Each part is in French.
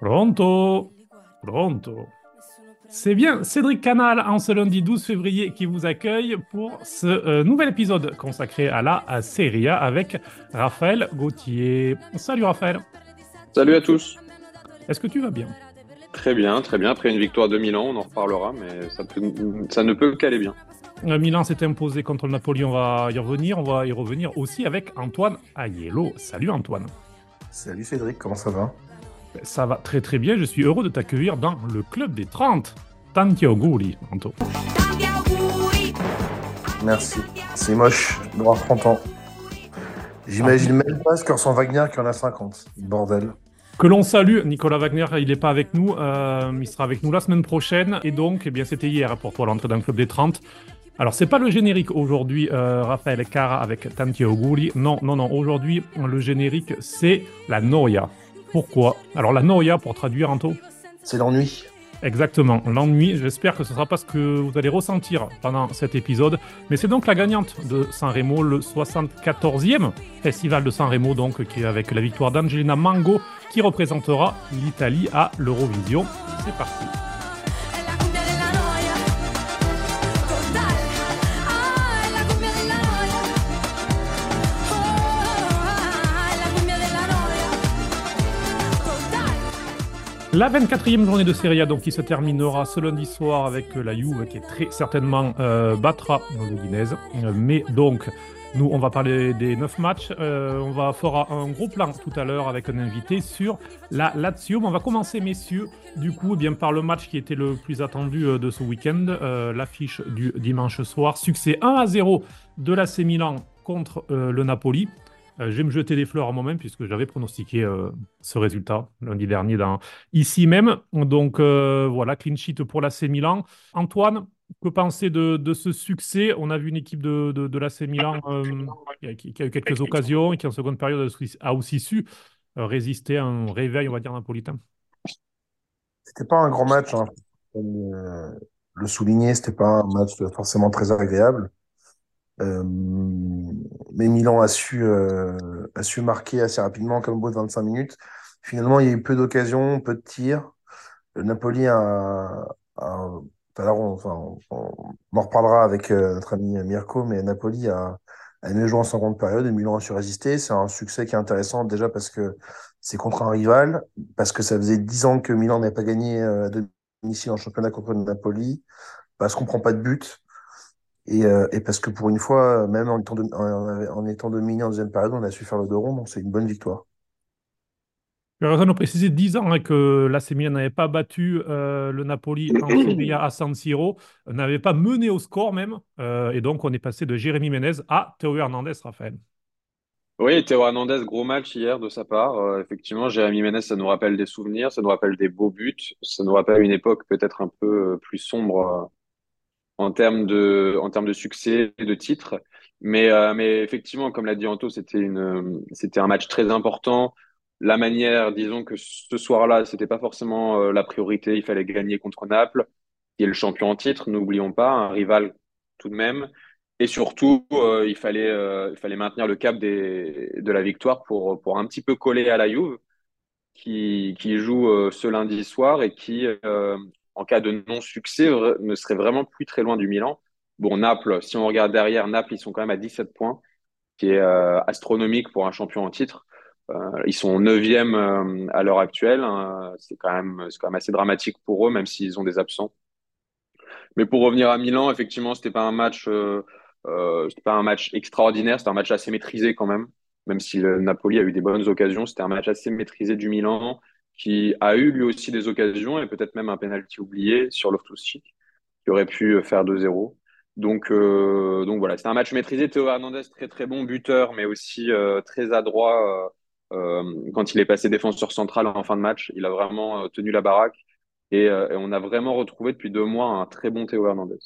Pronto? Pronto C'est bien Cédric Canal en ce lundi 12 février qui vous accueille pour ce euh, nouvel épisode consacré à la à Serie A avec Raphaël Gauthier. Salut Raphaël. Salut à tous. Est-ce que tu vas bien? Très bien, très bien. Après une victoire de Milan, on en reparlera, mais ça, peut- ça ne peut qu'aller bien. Euh, Milan s'est imposé contre le Napoli, on va y revenir. On va y revenir aussi avec Antoine Aiello. Salut Antoine. Salut Cédric, comment ça va Ça va très très bien, je suis heureux de t'accueillir dans le club des 30. Tanti auguri, Anto. Merci. C'est moche d'avoir 30 ans. J'imagine même pas ce que ressent Wagner qui en a 50. Bordel. Que l'on salue, Nicolas Wagner, il n'est pas avec nous, euh, il sera avec nous la semaine prochaine. Et donc, eh bien, c'était hier pour toi l'entrée dans le club des 30. Alors, c'est pas le générique aujourd'hui, euh, Raphaël Cara avec Tanti auguri. Non, non, non. Aujourd'hui, le générique, c'est la Noia. Pourquoi? Alors, la Noia, pour traduire, Anto C'est l'ennui. Exactement, l'ennui. J'espère que ce sera pas ce que vous allez ressentir pendant cet épisode. Mais c'est donc la gagnante de Sanremo, le 74e festival de Sanremo, donc qui est avec la victoire d'Angelina Mango, qui représentera l'Italie à l'Eurovision. C'est parti. La 24e journée de Serie A donc, qui se terminera ce lundi soir avec euh, la Juve qui est très certainement euh, battra l'Udinese. Euh, Mais donc, nous, on va parler des 9 matchs. Euh, on va fera un gros plan tout à l'heure avec un invité sur la Lazio. On va commencer, messieurs, du coup, eh bien, par le match qui était le plus attendu de ce week-end, l'affiche du dimanche soir. Succès 1 à 0 de l'AC Milan contre le Napoli. Euh, je vais me jeter des fleurs à moi-même puisque j'avais pronostiqué euh, ce résultat lundi dernier dans, ici même. Donc euh, voilà, clean sheet pour l'AC Milan. Antoine, que penser de, de ce succès? On a vu une équipe de, de, de l'AC Milan euh, qui, qui a eu quelques occasions et qui en seconde période a aussi- su euh, résister à un réveil, on va dire, napolitain. C'était pas un grand match. Hein. Comme euh, le souligner, c'était pas un match forcément très agréable. Euh, mais Milan a su, euh, a su marquer assez rapidement, comme au bout de 25 minutes. Finalement, il y a eu peu d'occasions, peu de tirs. Napoli a, tout à l'heure, on, en reparlera avec euh, notre ami Mirko, mais Napoli a, a mieux joué en seconde période et Milan a su résister. C'est un succès qui est intéressant déjà parce que c'est contre un rival, parce que ça faisait 10 ans que Milan n'avait pas gagné euh, à domicile en championnat contre Napoli, parce qu'on prend pas de but. Et, euh, et parce que pour une fois, même en étant, dom- en, en étant dominé en deuxième période, on a su faire le dos rond, donc c'est une bonne victoire. Tu as raison de préciser 10 ans hein, que l'AC Milan n'avait pas battu euh, le Napoli en Serie à San Siro, n'avait pas mené au score même. euh, et donc, on est passé de Jérémy Ménez à Théo Hernandez, Raphaël. Oui, Théo Hernandez, gros match hier de sa part. Euh, effectivement, Jérémy Ménez, ça nous rappelle des souvenirs, ça nous rappelle des beaux buts, ça nous rappelle une époque peut-être un peu plus sombre euh, en termes de, en termes de succès de titres. Mais, euh, mais effectivement, comme l'a dit Anto, c'était une, c'était un match très important. La manière, disons que ce soir-là, c'était pas forcément euh, la priorité. Il fallait gagner contre Naples, qui est le champion en titre, n'oublions pas, un rival tout de même. Et surtout, euh, il fallait, il fallait maintenir le cap des, de la victoire pour, pour un petit peu coller à la Juve, qui, qui joue ce lundi soir et qui, en cas de non-succès, ne serait vraiment plus très loin du Milan. Bon, Naples, si on regarde derrière, Naples, ils sont quand même à 17 points, qui est euh, astronomique pour un champion en titre. Euh, ils sont neuvième euh, à l'heure actuelle. hein. C'est quand même, quand même assez dramatique pour eux, même s'ils ont des absents. Mais pour revenir à Milan, effectivement, c'était pas un match, pas un match extraordinaire. C'était un match assez maîtrisé quand même. Même si le Napoli a eu des bonnes occasions, c'était un match assez maîtrisé du Milan qui a eu lui aussi des occasions et peut-être même un penalty oublié sur Loftus-Cheek qui aurait pu faire 2-0. Donc, euh, donc voilà, c'était un match maîtrisé. Théo Hernandez, très très bon buteur, mais aussi euh, très adroit euh, euh, quand il est passé défenseur central en fin de match. Il a vraiment euh, tenu la baraque et, euh, on a vraiment retrouvé depuis deux mois un très bon Théo Hernandez.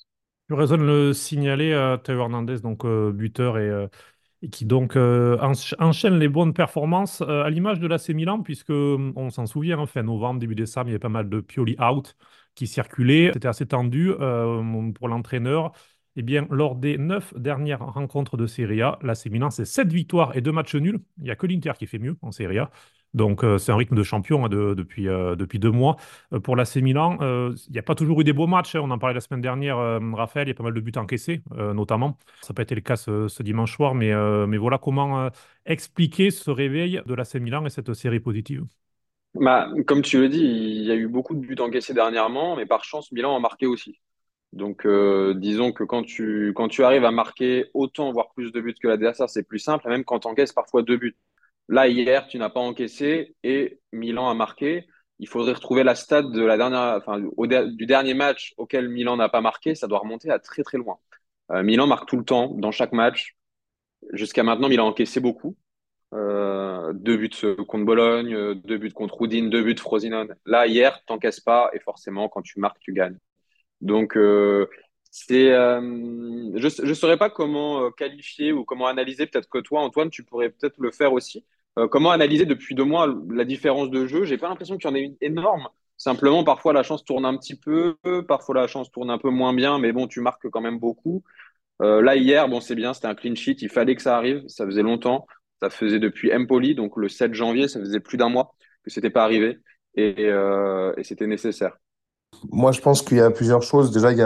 Tu raison de le signaler, euh, Théo Hernandez, donc euh, buteur et, euh, et qui donc euh, encha- enchaîne les bonnes performances euh, à l'image de l'AC Milan, puisque hum, on s'en souvient, hein, fin novembre, début décembre, il y avait pas mal de Pioli out qui circulaient. C'était assez tendu euh, pour l'entraîneur. Eh bien, lors des neuf dernières rencontres de Serie A, l'AC Milan, c'est sept victoires et deux matchs nuls. Il n'y a que l'Inter qui fait mieux en Serie A. Donc, euh, c'est un rythme de champion hein, euh, depuis deux mois. Euh, pour l'AC Milan, il n'y a pas toujours eu des beaux matchs. hein. On en parlait la semaine dernière, Raphaël, il y a pas mal de buts encaissés, notamment. Ça n'a pas été le cas ce, dimanche soir, mais, voilà comment expliquer ce réveil de l'AC Milan et cette série positive. Bah, comme tu le dis, il y a eu beaucoup de buts encaissés dernièrement, mais par chance, Milan a marqué aussi. Donc, disons que quand tu, quand tu arrives à marquer autant, voire plus de buts que l'adversaire, c'est plus simple, même quand tu encaisses parfois deux buts. Là, hier, tu n'as pas encaissé et Milan a marqué. Il faudrait retrouver la stat de la du dernier match auquel Milan n'a pas marqué. Ça doit remonter à très, très loin. Euh, Milan marque tout le temps, dans chaque match. Jusqu'à maintenant, Milan a encaissé beaucoup. Euh, deux buts contre Bologne, euh, deux buts contre Udine, deux buts Frosinone. Là, hier, t'encaisses pas et forcément, quand tu marques, tu gagnes. Donc, euh, c'est, euh, je ne saurais pas comment euh, qualifier ou comment analyser. Peut-être que toi, Antoine, tu pourrais peut-être le faire aussi. Euh, comment analyser depuis deux mois la différence de jeu? J'ai pas l'impression qu'il y en ait une énorme. Simplement, parfois la chance tourne un petit peu, parfois la chance tourne un peu moins bien, mais bon, tu marques quand même beaucoup. Euh, là, hier, bon, c'est bien, c'était un clean sheet. Il fallait que ça arrive. Ça faisait longtemps. Ça faisait depuis Empoli, donc le 7 janvier, ça faisait plus d'un mois que c'était pas arrivé et, euh, et c'était nécessaire. Moi, je pense qu'il y a plusieurs choses. Déjà, il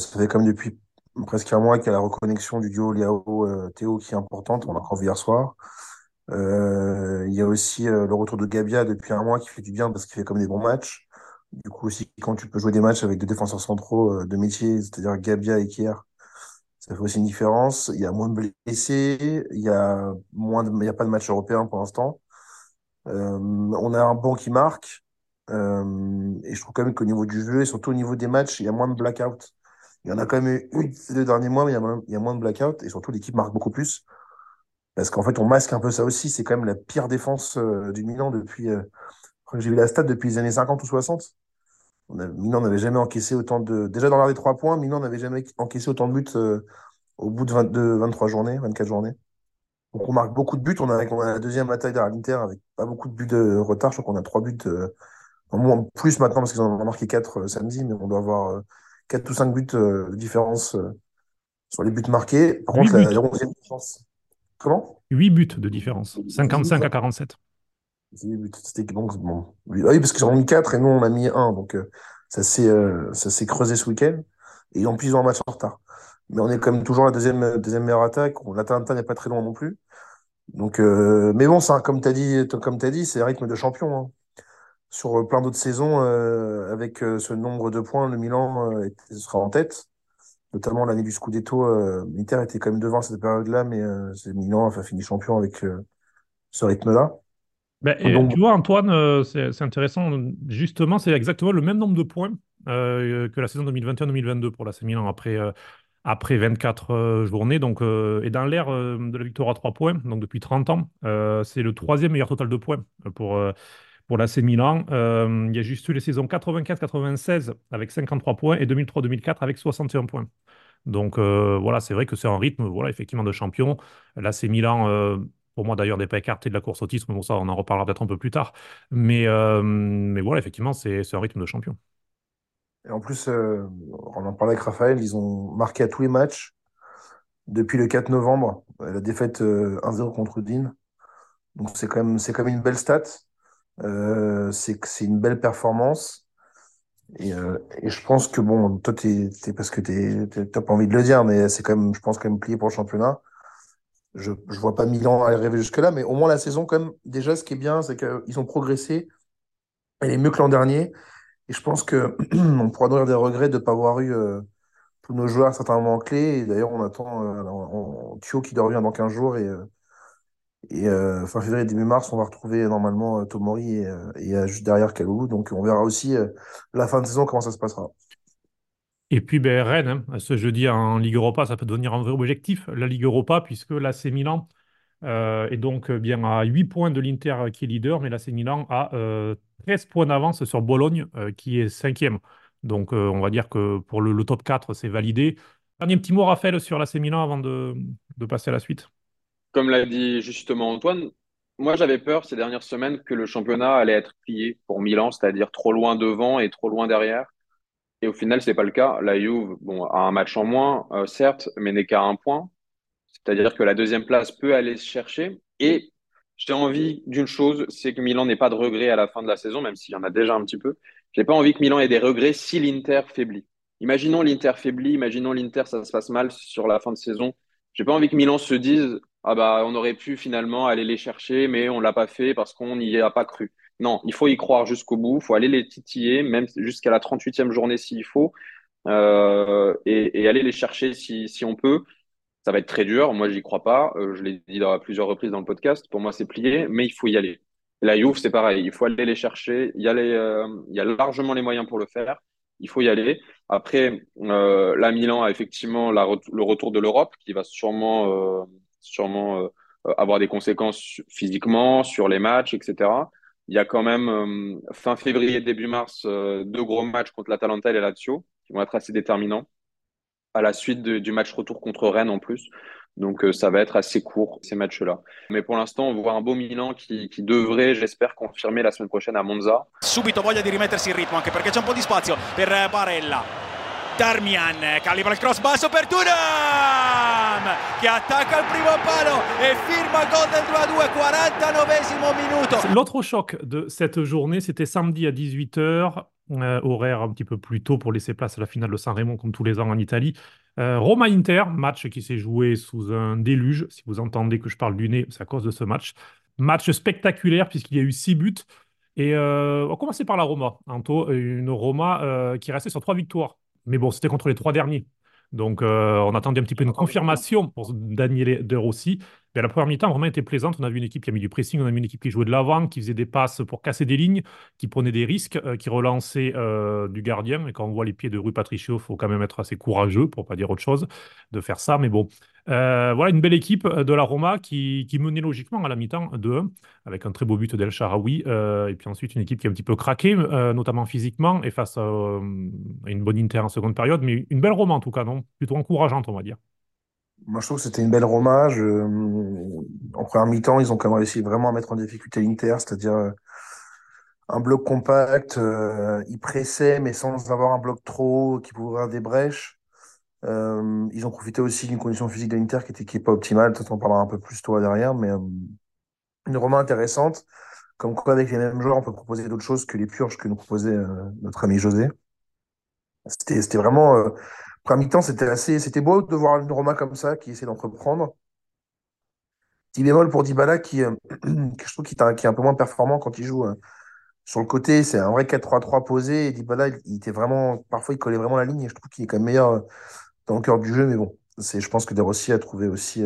ça fait comme depuis presque un mois qu'il y a la reconnexion du duo Liao-Théo qui est importante. On l'a encore vu hier soir. Euh, il y a aussi euh, le retour de Gabia depuis un mois qui fait du bien parce qu'il fait comme des bons matchs. Du coup, aussi, quand tu peux jouer des matchs avec des défenseurs centraux euh, de métier, c'est-à-dire Gabia et Kier, ça fait aussi une différence. Il y a moins de blessés, il y a moins il y a pas de match européen pour l'instant. On a un banc qui marque. Et je trouve quand même qu'au niveau du jeu et surtout au niveau des matchs, il y a moins de blackout. Il y en a quand même eu ces deux derniers mois, mais il y a, moins- de blackout et surtout l'équipe marque beaucoup plus. Parce qu'en fait, on masque un peu ça aussi. C'est quand même la pire défense euh, du Milan depuis. euh, je crois que j'ai vu la stat depuis les années 50 ou 60. On a, Milan n'avait jamais encaissé autant de. Déjà dans l'art des trois points, Milan n'avait jamais encaissé autant de buts euh, au bout de 22, 23 journées, 24 journées. Donc on marque beaucoup de buts. On a, on a la deuxième bataille derrière l'Inter avec pas beaucoup de buts de retard. Je crois qu'on a trois buts, en moins, plus maintenant parce qu'ils en ont marqué quatre samedi, mais on doit avoir euh, quatre ou cinq buts de différence sur les buts marqués. Par contre, la 11e défense. Comment? 8 buts de différence, 55 à 47. C'est des buts. C'était bon. bon. Oui, ah oui, parce qu'ils en ont mis 4 et nous, on a mis un. Donc, euh, ça s'est euh, ça s'est creusé ce week-end. Et en plus, ils ont un match en retard. Mais on est quand même toujours la deuxième, deuxième meilleure attaque. L'Atalanta n'est pas très loin non plus. Donc, euh, mais bon, ça, comme tu as dit, comme t'as dit, c'est un rythme de champion. hein. Sur euh, plein d'autres saisons, euh, avec euh, ce nombre de points, le Milan euh, sera en tête. Notamment l'année du Scudetto, euh, l'Inter était quand même devant cette période-là, mais euh, c'est Milan a fini champion avec euh, ce rythme-là. Ben, Donc, tu vois, Antoine, euh, c'est intéressant. Justement, c'est exactement le même nombre de points euh, que la saison 2021-2022 pour l'AC Milan après, après 24 euh, journées. Donc, et dans l'ère de la victoire à 3 points, donc depuis 30 ans, c'est le troisième meilleur total de points pour, pour l'AC Milan. Euh, il y a juste eu les saisons 95-96 avec 53 points et 2003-2004 avec 61 points. Donc euh, voilà, c'est vrai que c'est un rythme, voilà, effectivement, de champion. L'AC Milan, euh, pour moi d'ailleurs, n'est pas écarté de la course au titre, mais bon, ça, on en reparlera peut-être un peu plus tard. Mais, voilà, effectivement, c'est un rythme de champion. Et en plus, on en parlait avec Raphaël, ils ont marqué à tous les matchs depuis le 4 novembre, la défaite euh, 1-0 contre Udine. Donc c'est quand quand même une belle stat. Euh, c'est une belle performance. Et, euh, et je pense que bon, toi, t'es, parce que t'es, t'as pas envie de le dire, mais c'est quand même, je pense, quand même plié pour le championnat. Je, je vois pas Milan arriver jusque-là, mais au moins la saison, quand même, déjà, ce qui est bien, c'est qu'ils ont progressé. Elle est mieux que l'an dernier. Et je pense que on pourra nourrir des regrets de ne pas avoir eu euh, tous nos joueurs à certains moments clés. Et d'ailleurs, on attend euh, Thio qui doit revenir dans 15 jours. Euh, et euh, fin février, début mars, on va retrouver normalement euh, Tomori et, euh, euh, juste derrière Kalou. Donc on verra aussi euh, la fin de saison, comment ça se passera. Et puis ben, Rennes, hein, ce jeudi en Ligue Europa, ça peut devenir un vrai objectif, la Ligue Europa, puisque l'AC Milan euh, est donc bien à 8 points de l'Inter euh, qui est leader, mais l'AC Milan a euh, 13 points d'avance sur Bologne euh, qui est cinquième. Donc euh, on va dire que pour le, top 4, c'est validé. Dernier petit mot, Raphaël, sur l'AC Milan avant de passer à la suite. Comme l'a dit justement Antoine, moi j'avais peur ces dernières semaines que le championnat allait être plié pour Milan, c'est-à-dire trop loin devant et trop loin derrière. Et au final, c'est pas le cas. La Juve, bon, a un match en moins, euh, certes, mais n'est qu'à un point. C'est-à-dire que la deuxième place peut aller se chercher. Et j'ai envie d'une chose, c'est que Milan n'ait pas de regrets à la fin de la saison, même s'il y en a déjà un petit peu. J'ai pas envie que Milan ait des regrets si l'Inter faiblit. Imaginons l'Inter faiblit, imaginons l'Inter ça se passe mal sur la fin de saison. J'ai pas envie que Milan se dise ah bah on aurait pu finalement aller les chercher, mais on l'a pas fait parce qu'on n'y a pas cru. Non, il faut y croire jusqu'au bout, il faut aller les titiller, même jusqu'à la 38e journée s'il faut, euh, et, et, aller les chercher si, si on peut. Ça va être très dur. Moi, j'y crois pas. Euh, je l'ai dit à plusieurs reprises dans le podcast. Pour moi, c'est plié, mais il faut y aller. la Juve, c'est pareil. Il faut aller les chercher. Il y, a euh, il y a largement les moyens pour le faire. Il faut y aller. Après, la Milan a effectivement la, le retour de l'Europe qui va sûrement, sûrement euh, avoir des conséquences physiquement sur les matchs, etc. Il y a quand même fin février, début mars, deux gros matchs contre l'Atalanta et la Lazio qui vont être assez déterminants à la suite du match retour contre Rennes en plus. Donc euh, ça va être assez court ces matchs-là. Mais pour l'instant, on voit un beau Milan qui, qui devrait, j'espère, confirmer la semaine prochaine à Monza. Subito voglia di rimettersi in ritmo anche perché c'è un po' di spazio per Barella. Darmian calibra cross basso per Turam che attacca il primo palo et firma il gol del 2-2 49 minuto. L'autre choc de cette journée, c'était samedi à 18h euh, horaire un petit peu plus tôt pour laisser place à la finale de San Remo, comme tous les ans en Italie. Euh, Roma-Inter, match qui s'est joué sous un déluge. Si vous entendez que je parle du nez, c'est à cause de ce match. Match spectaculaire puisqu'il y a eu six buts. Et euh, on va commencer par la Roma. Anto, une Roma qui restait sur trois victoires. Mais bon, c'était contre les trois derniers. Donc, on attendait un petit peu une confirmation pour Daniel De Rossi. La première mi-temps vraiment été plaisante. On a vu une équipe qui a mis du pressing, on a vu une équipe qui jouait de l'avant, qui faisait des passes pour casser des lignes, qui prenait des risques, euh, qui relançait euh, du gardien. Et quand on voit les pieds de Rui Patricio, il faut quand même être assez courageux, pour pas dire autre chose, de faire ça. Mais bon, euh, voilà une belle équipe de la Roma qui, qui menait logiquement à la mi-temps 2-1, avec un très beau but d'El Sharawi. et puis ensuite, une équipe qui a un petit peu craqué, notamment physiquement, et face à, une bonne Inter en seconde période. Mais une belle Roma en tout cas, non? Plutôt encourageante, on va dire. Moi, je trouve que c'était une belle hommage. en première mi-temps, ils ont quand même réussi vraiment à mettre en difficulté l'Inter, c'est-à-dire euh, un bloc compact. Euh, ils pressaient, mais sans avoir un bloc trop haut qui pouvait ouvrir des brèches. Euh, ils ont profité aussi d'une condition physique de l'Inter qui était qui est pas optimale. Peut-être on parlera un peu plus toi derrière, mais une Roma intéressante. Comme quoi, avec les mêmes joueurs, on peut proposer d'autres choses que les purges que nous proposait notre ami José. C'était vraiment Premier mi-temps, c'était assez, c'était beau de voir une Roma comme ça qui essaie d'entreprendre. Petit bémol pour Dybala qui, euh, je trouve est, un peu moins performant quand il joue euh, sur le côté. C'est un vrai 4-3-3 posé. Et Dybala, il, était vraiment, parfois, il collait vraiment la ligne. Et je trouve qu'il est quand même meilleur euh, dans le cœur du jeu. Mais bon, c'est, je pense que De Rossi a trouvé aussi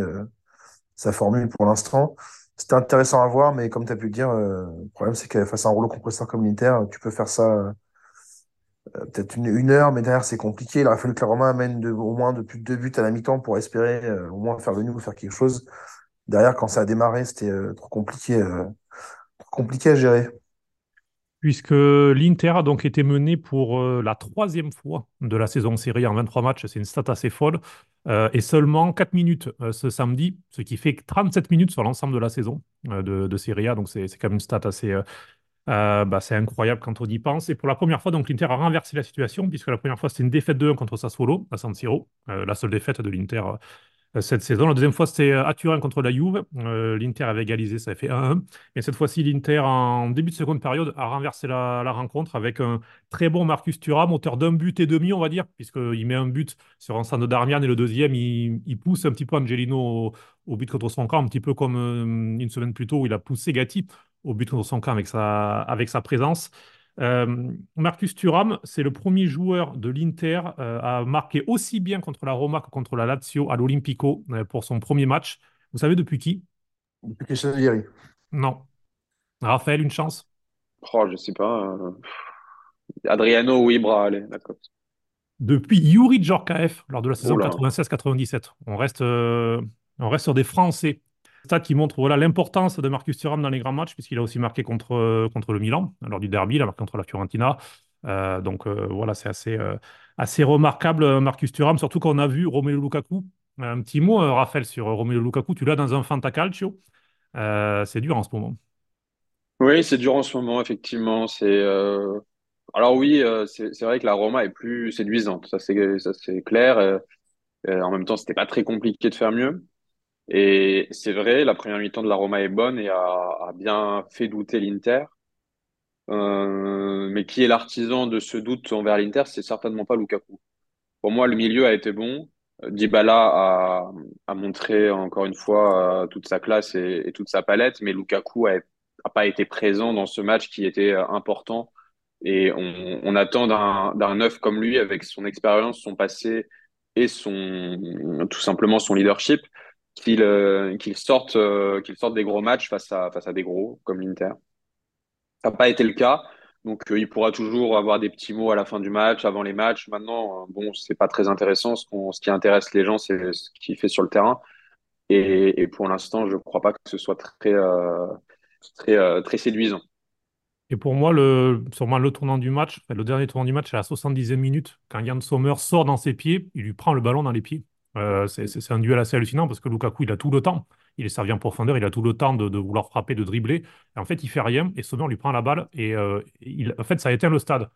sa formule pour l'instant. C'était intéressant à voir, mais comme tu as pu le dire, le problème, c'est que face à un rouleau compresseur comme tu peux faire ça peut-être une, heure, mais derrière c'est compliqué. Il aurait fallu que la Roma amène de, au moins depuis deux buts à la mi-temps pour espérer euh, au moins faire le ou faire quelque chose. Derrière, quand ça a démarré, c'était euh, trop compliqué, trop compliqué à gérer. Puisque l'Inter a donc été mené pour la troisième fois de la saison série en 23 matchs, c'est une stat assez folle, et seulement 4 minutes ce samedi, ce qui fait 37 minutes sur l'ensemble de la saison de, de Serie A, donc c'est quand même une stat assez, euh, bah, c'est incroyable quand on y pense. Et pour la première fois, donc l'Inter a renversé la situation, puisque la première fois, c'était une défaite de 1 contre Sassuolo à San euh, la seule défaite de l'Inter euh, cette saison. La deuxième fois, c'était à Turin contre la Juve. L'Inter avait égalisé, ça a fait 1-1. Et cette fois-ci, l'Inter, en début de seconde période, a renversé la, rencontre avec un très bon Marcus Thuram, auteur d'un but et demi, on va dire, puisqu'il met un but sur un centre de Darmian et le deuxième, il, pousse un petit peu Angelino au, but contre son camp, un petit peu comme une semaine plus tôt où il a poussé Gatti au but contre son camp avec sa présence. Euh, Marcus Thuram, c'est le premier joueur de l'Inter euh, à marquer aussi bien contre la Roma que contre la Lazio à l'Olympico euh, pour son premier match. Vous savez depuis qui? Depuis Salieri. Non. Raphaël, une chance? Oh, je sais pas. Adriano ou Ibra, allez, d'accord. Depuis Yuri Djorkaeff lors de la saison 96-97. On reste, on reste sur des Français stat qui montre voilà, l'importance de Marcus Thuram dans les grands matchs, puisqu'il a aussi marqué contre, euh, contre le Milan, lors du derby, il a marqué contre la Fiorentina. Euh, donc euh, voilà, c'est assez, assez remarquable, Marcus Thuram, surtout qu'on a vu Romelu Lukaku. Un petit mot, Raphaël, sur Romelu Lukaku, tu l'as dans un Fantacalcio. c'est dur en ce moment. Oui, c'est dur en ce moment, effectivement. C'est Alors oui, c'est vrai que la Roma est plus séduisante, ça c'est clair. en même temps, c'était pas très compliqué de faire mieux. Et c'est vrai, la première mi-temps de la Roma est bonne et a, bien fait douter l'Inter. Euh, mais qui est l'artisan de ce doute envers l'Inter? C'est certainement pas Lukaku. Pour moi, le milieu a été bon. Dybala a, a montré encore une fois euh, toute sa classe et, toute sa palette, mais Lukaku a, pas été présent dans ce match qui était euh, important. Et on, attend d'un d'un neuf comme lui, avec son expérience, son passé et son tout simplement son leadership, qu'il euh, euh, qu'il sorte des gros matchs face à face à des gros comme l'Inter. Ça n'a pas été le cas. Donc, euh, il pourra toujours avoir des petits mots à la fin du match, avant les matchs. Maintenant, bon, c'est pas très intéressant. Ce, qui intéresse les gens, c'est ce qu'il fait sur le terrain. Et, pour l'instant, je crois pas que ce soit très, très, séduisant. Et pour moi, le, sûrement le tournant du match, le dernier tournant du match, à la 70e minute, quand Yann Sommer sort dans ses pieds, il lui prend le ballon dans les pieds. Euh, c'est un duel assez hallucinant parce que Lukaku, il a tout le temps. Il est servi en profondeur, il a tout le temps de, vouloir frapper, de dribbler. Et en fait, il fait rien et Sommer lui prend la balle et euh, en fait, ça a éteint le stade.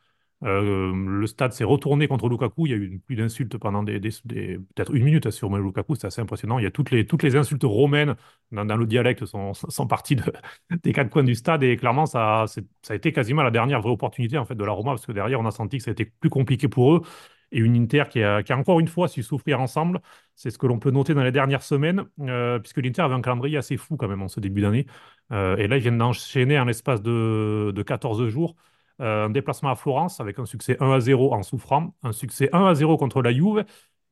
Euh, le stade s'est retourné contre Lukaku. Il y a eu plus d'insultes pendant peut-être une minute sur Lukaku. C'est assez impressionnant. Il y a toutes les, insultes romaines dans, le dialecte sont, sont parties de, des quatre coins du stade et clairement ça a été quasiment la dernière vraie opportunité en fait de la Roma parce que derrière on a senti que ça a été plus compliqué pour eux et une Inter qui a, encore une fois su souffrir ensemble. C'est ce que l'on peut noter dans les dernières semaines euh, puisque l'Inter avait un calendrier assez fou quand même en ce début d'année Euh, et là ils viennent d'enchaîner en l'espace de, de 14 jours euh, un déplacement à Florence avec un succès 1 à 0 en souffrant, un succès 1 à 0 contre la Juve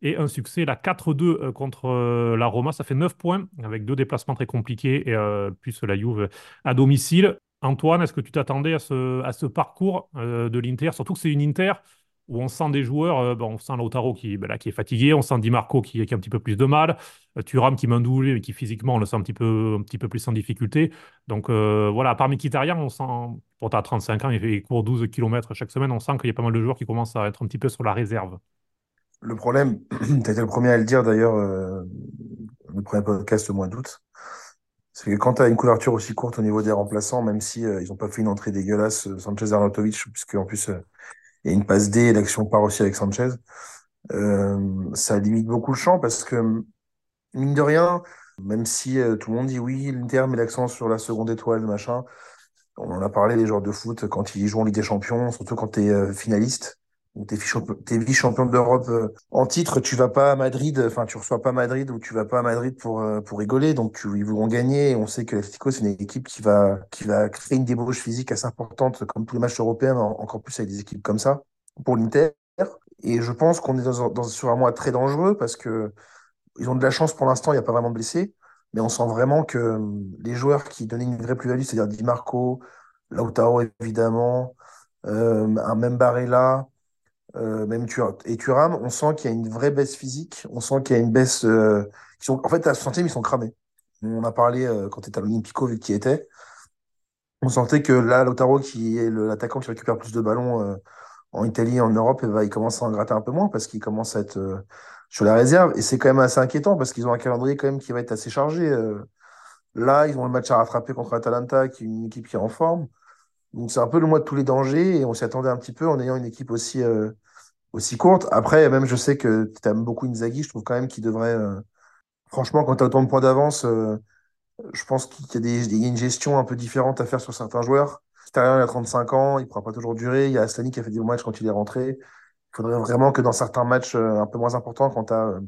et un succès la 4-2 euh, contre la Roma. Ça fait 9 points avec deux déplacements très compliqués et plus la Juve à domicile. Antoine, est-ce que tu t'attendais à ce, parcours de l'Inter? Surtout que c'est une Inter où on sent des joueurs, euh, bon, on sent Lautaro qui, ben là, qui est fatigué, on sent Di Marco qui, a un petit peu plus de mal, euh, Thuram qui m'endoule mais qui physiquement on le sent un petit peu, un petit peu plus en difficulté. Donc euh, voilà, à part Mkhitaryan, on sent, pour à 35 ans, il, court 12 km chaque semaine, on sent qu'il y a pas mal de joueurs qui commencent à être un petit peu sur la réserve. Le problème, tu été le premier à le dire d'ailleurs, euh, le premier podcast au mois d'août, c'est que quand tu as une couverture aussi courte au niveau des remplaçants, même si ils n'ont pas fait une entrée dégueulasse, Sanchez Arnautovic, puisque en plus a une passe D et l'action part aussi avec Sanchez, euh, ça limite beaucoup le champ parce que, mine de rien, même si euh, tout le monde dit oui, l'Inter met l'accent sur la seconde étoile, machin, on en a parlé des joueurs de foot quand ils jouent en Ligue des Champions, surtout quand tu es euh, finaliste ou t'es es vice-champion d'Europe euh, en titre, tu vas pas à Madrid, enfin tu reçois pas Madrid ou tu vas pas à Madrid pour euh, pour rigoler, donc ils vont gagner. On sait que l'Atlético c'est une équipe qui va qui va créer une débauche physique assez importante, comme tous les matchs européens, en- encore plus avec des équipes comme ça pour l'Inter. Et je pense qu'on est dans, sur un mois très dangereux parce que ils ont de la chance pour l'instant, il n'y a pas vraiment de blessés, mais on sent vraiment que euh, les joueurs qui donnaient une vraie plus-value, c'est-à-dire Di Marco, Lautaro évidemment, euh, un même Barella, euh, même Thuram, et on sent qu'il y a une vraie baisse physique, on sent qu'il y a une baisse. euh, en fait, à 60e, ils sont cramés. On a parlé euh, quand tu étais à l'Olympico, vu qu'il y était. On sentait que là, Lautaro, qui est l'attaquant qui récupère plus de ballons en Italie et en Europe, eh ben, il commence à en gratter un peu moins parce qu'il commence à être sur la réserve. Et c'est quand même assez inquiétant parce qu'ils ont un calendrier quand même qui va être assez chargé. Là, ils ont le match à rattraper contre Atalanta, qui est une équipe qui est en forme. Donc c'est un peu le mois de tous les dangers et on s'y attendait un petit peu en ayant une équipe aussi, euh, aussi courte. Après, même je sais que tu aimes beaucoup Inzaghi, je trouve quand même qu'il devrait... euh, Franchement, quand tu as autant de points d'avance, euh, je pense qu'il y a des, il y a une gestion un peu différente à faire sur certains joueurs. Il a 35 ans, il ne pourra pas toujours durer. Il y a Aslani qui a fait des bons matchs quand il est rentré. Il faudrait vraiment que dans certains matchs un peu moins importants, quand tu as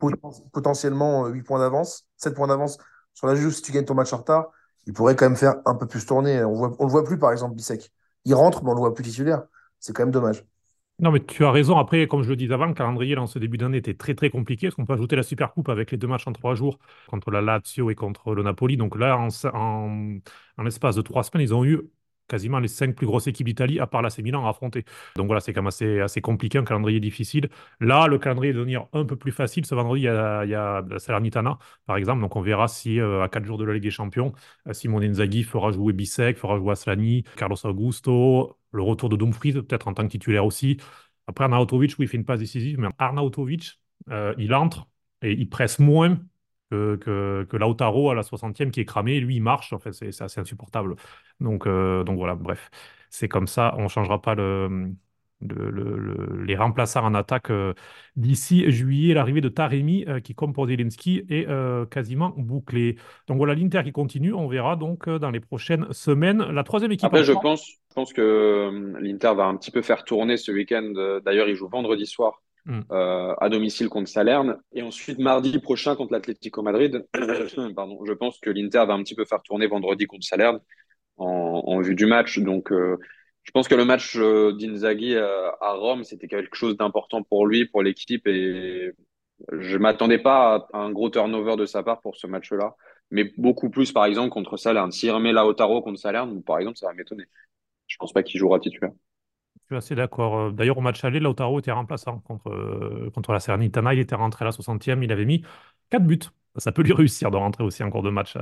Mais potentiellement euh, 8 points d'avance, 7 points d'avance sur la Juve, si tu gagnes ton match en retard, il pourrait quand même faire un peu plus tourner. On voit, on le voit plus, par exemple, Bissek. Il rentre, mais on le voit plus titulaire. C'est quand même dommage. Non, mais tu as raison. Après, comme je le disais avant, le calendrier dans ce début d'année était très très compliqué. Parce qu'on peut ajouter la Supercoupe avec les deux matchs en trois jours contre la Lazio et contre le Napoli. Donc là, en, en, en l'espace de trois semaines, ils ont eu quasiment les cinq plus grosses équipes d'Italie, à part l'AC Milan, à affronter. Donc voilà, c'est quand même assez, compliqué, un calendrier difficile. Là, le calendrier est devenir un peu plus facile. Ce vendredi, il y a, il y a la Salernitana, par exemple. Donc on verra si, euh, à quatre jours de la Ligue des Champions, euh, Simone Inzaghi fera jouer Bissek, fera jouer Aslani, Carlos Augusto, le retour de Dumfries, peut-être en tant que titulaire aussi. Après, Arnautovic, oui, il fait une passe décisive, mais Arnautovic, euh, il entre et il presse moins que, que, que, Lautaro à la 60e qui est cramé. Lui, il marche. En fait, c'est assez insupportable. Donc, euh, donc voilà, bref. C'est comme ça. On ne changera pas le, les remplaçants en attaque d'ici juillet. L'arrivée de Taremi, qui, comme pour Zelensky, est quasiment bouclée. Donc voilà, l'Inter qui continue. On verra donc dans les prochaines semaines. La troisième équipe. Après, je pense, je pense que l'Inter va un petit peu faire tourner ce week-end. D'ailleurs, il joue vendredi soir Mm. Euh, à domicile contre Salerne. Et ensuite, mardi prochain contre l'Atlético Madrid, je pense que l'Inter va un petit peu faire tourner vendredi contre Salerne en, vue du match. Donc, euh, je pense que le match euh, d'Inzaghi à Rome, c'était quelque chose d'important pour lui, pour l'équipe. Et je m'attendais pas à un gros turnover de sa part pour ce match-là. Mais beaucoup plus, par exemple, contre Salerne. S'il remet Lautaro contre Salerne, par exemple, ça va m'étonner. Je pense pas qu'il jouera titulaire assez d'accord. Euh, d'ailleurs, au match aller, Lautaro était remplaçant contre, euh, contre la Salernitana. Il était rentré à la 60e. Il avait mis 4 buts. Ça peut lui réussir de rentrer aussi en cours de match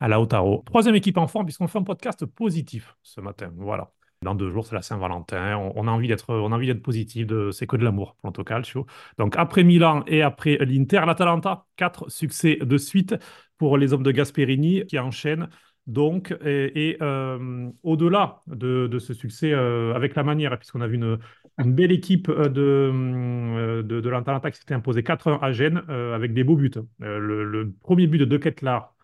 à, Lautaro. Troisième équipe en forme, puisqu'on fait un podcast positif ce matin. Voilà. Dans deux jours, c'est la Saint-Valentin. On, a envie d'être, on a envie d'être positif. De, c'est que de l'amour le Calcio. Donc après Milan et après l'Inter, l'Atalanta, quatre succès de suite pour les hommes de Gasperini qui enchaînent donc, et, euh, au-delà de, ce succès euh, avec la manière, puisqu'on a vu une, belle équipe euh, de, de, de qui s'était imposée 4-1 à Gênes avec des beaux buts. Le, premier but de De Ketlar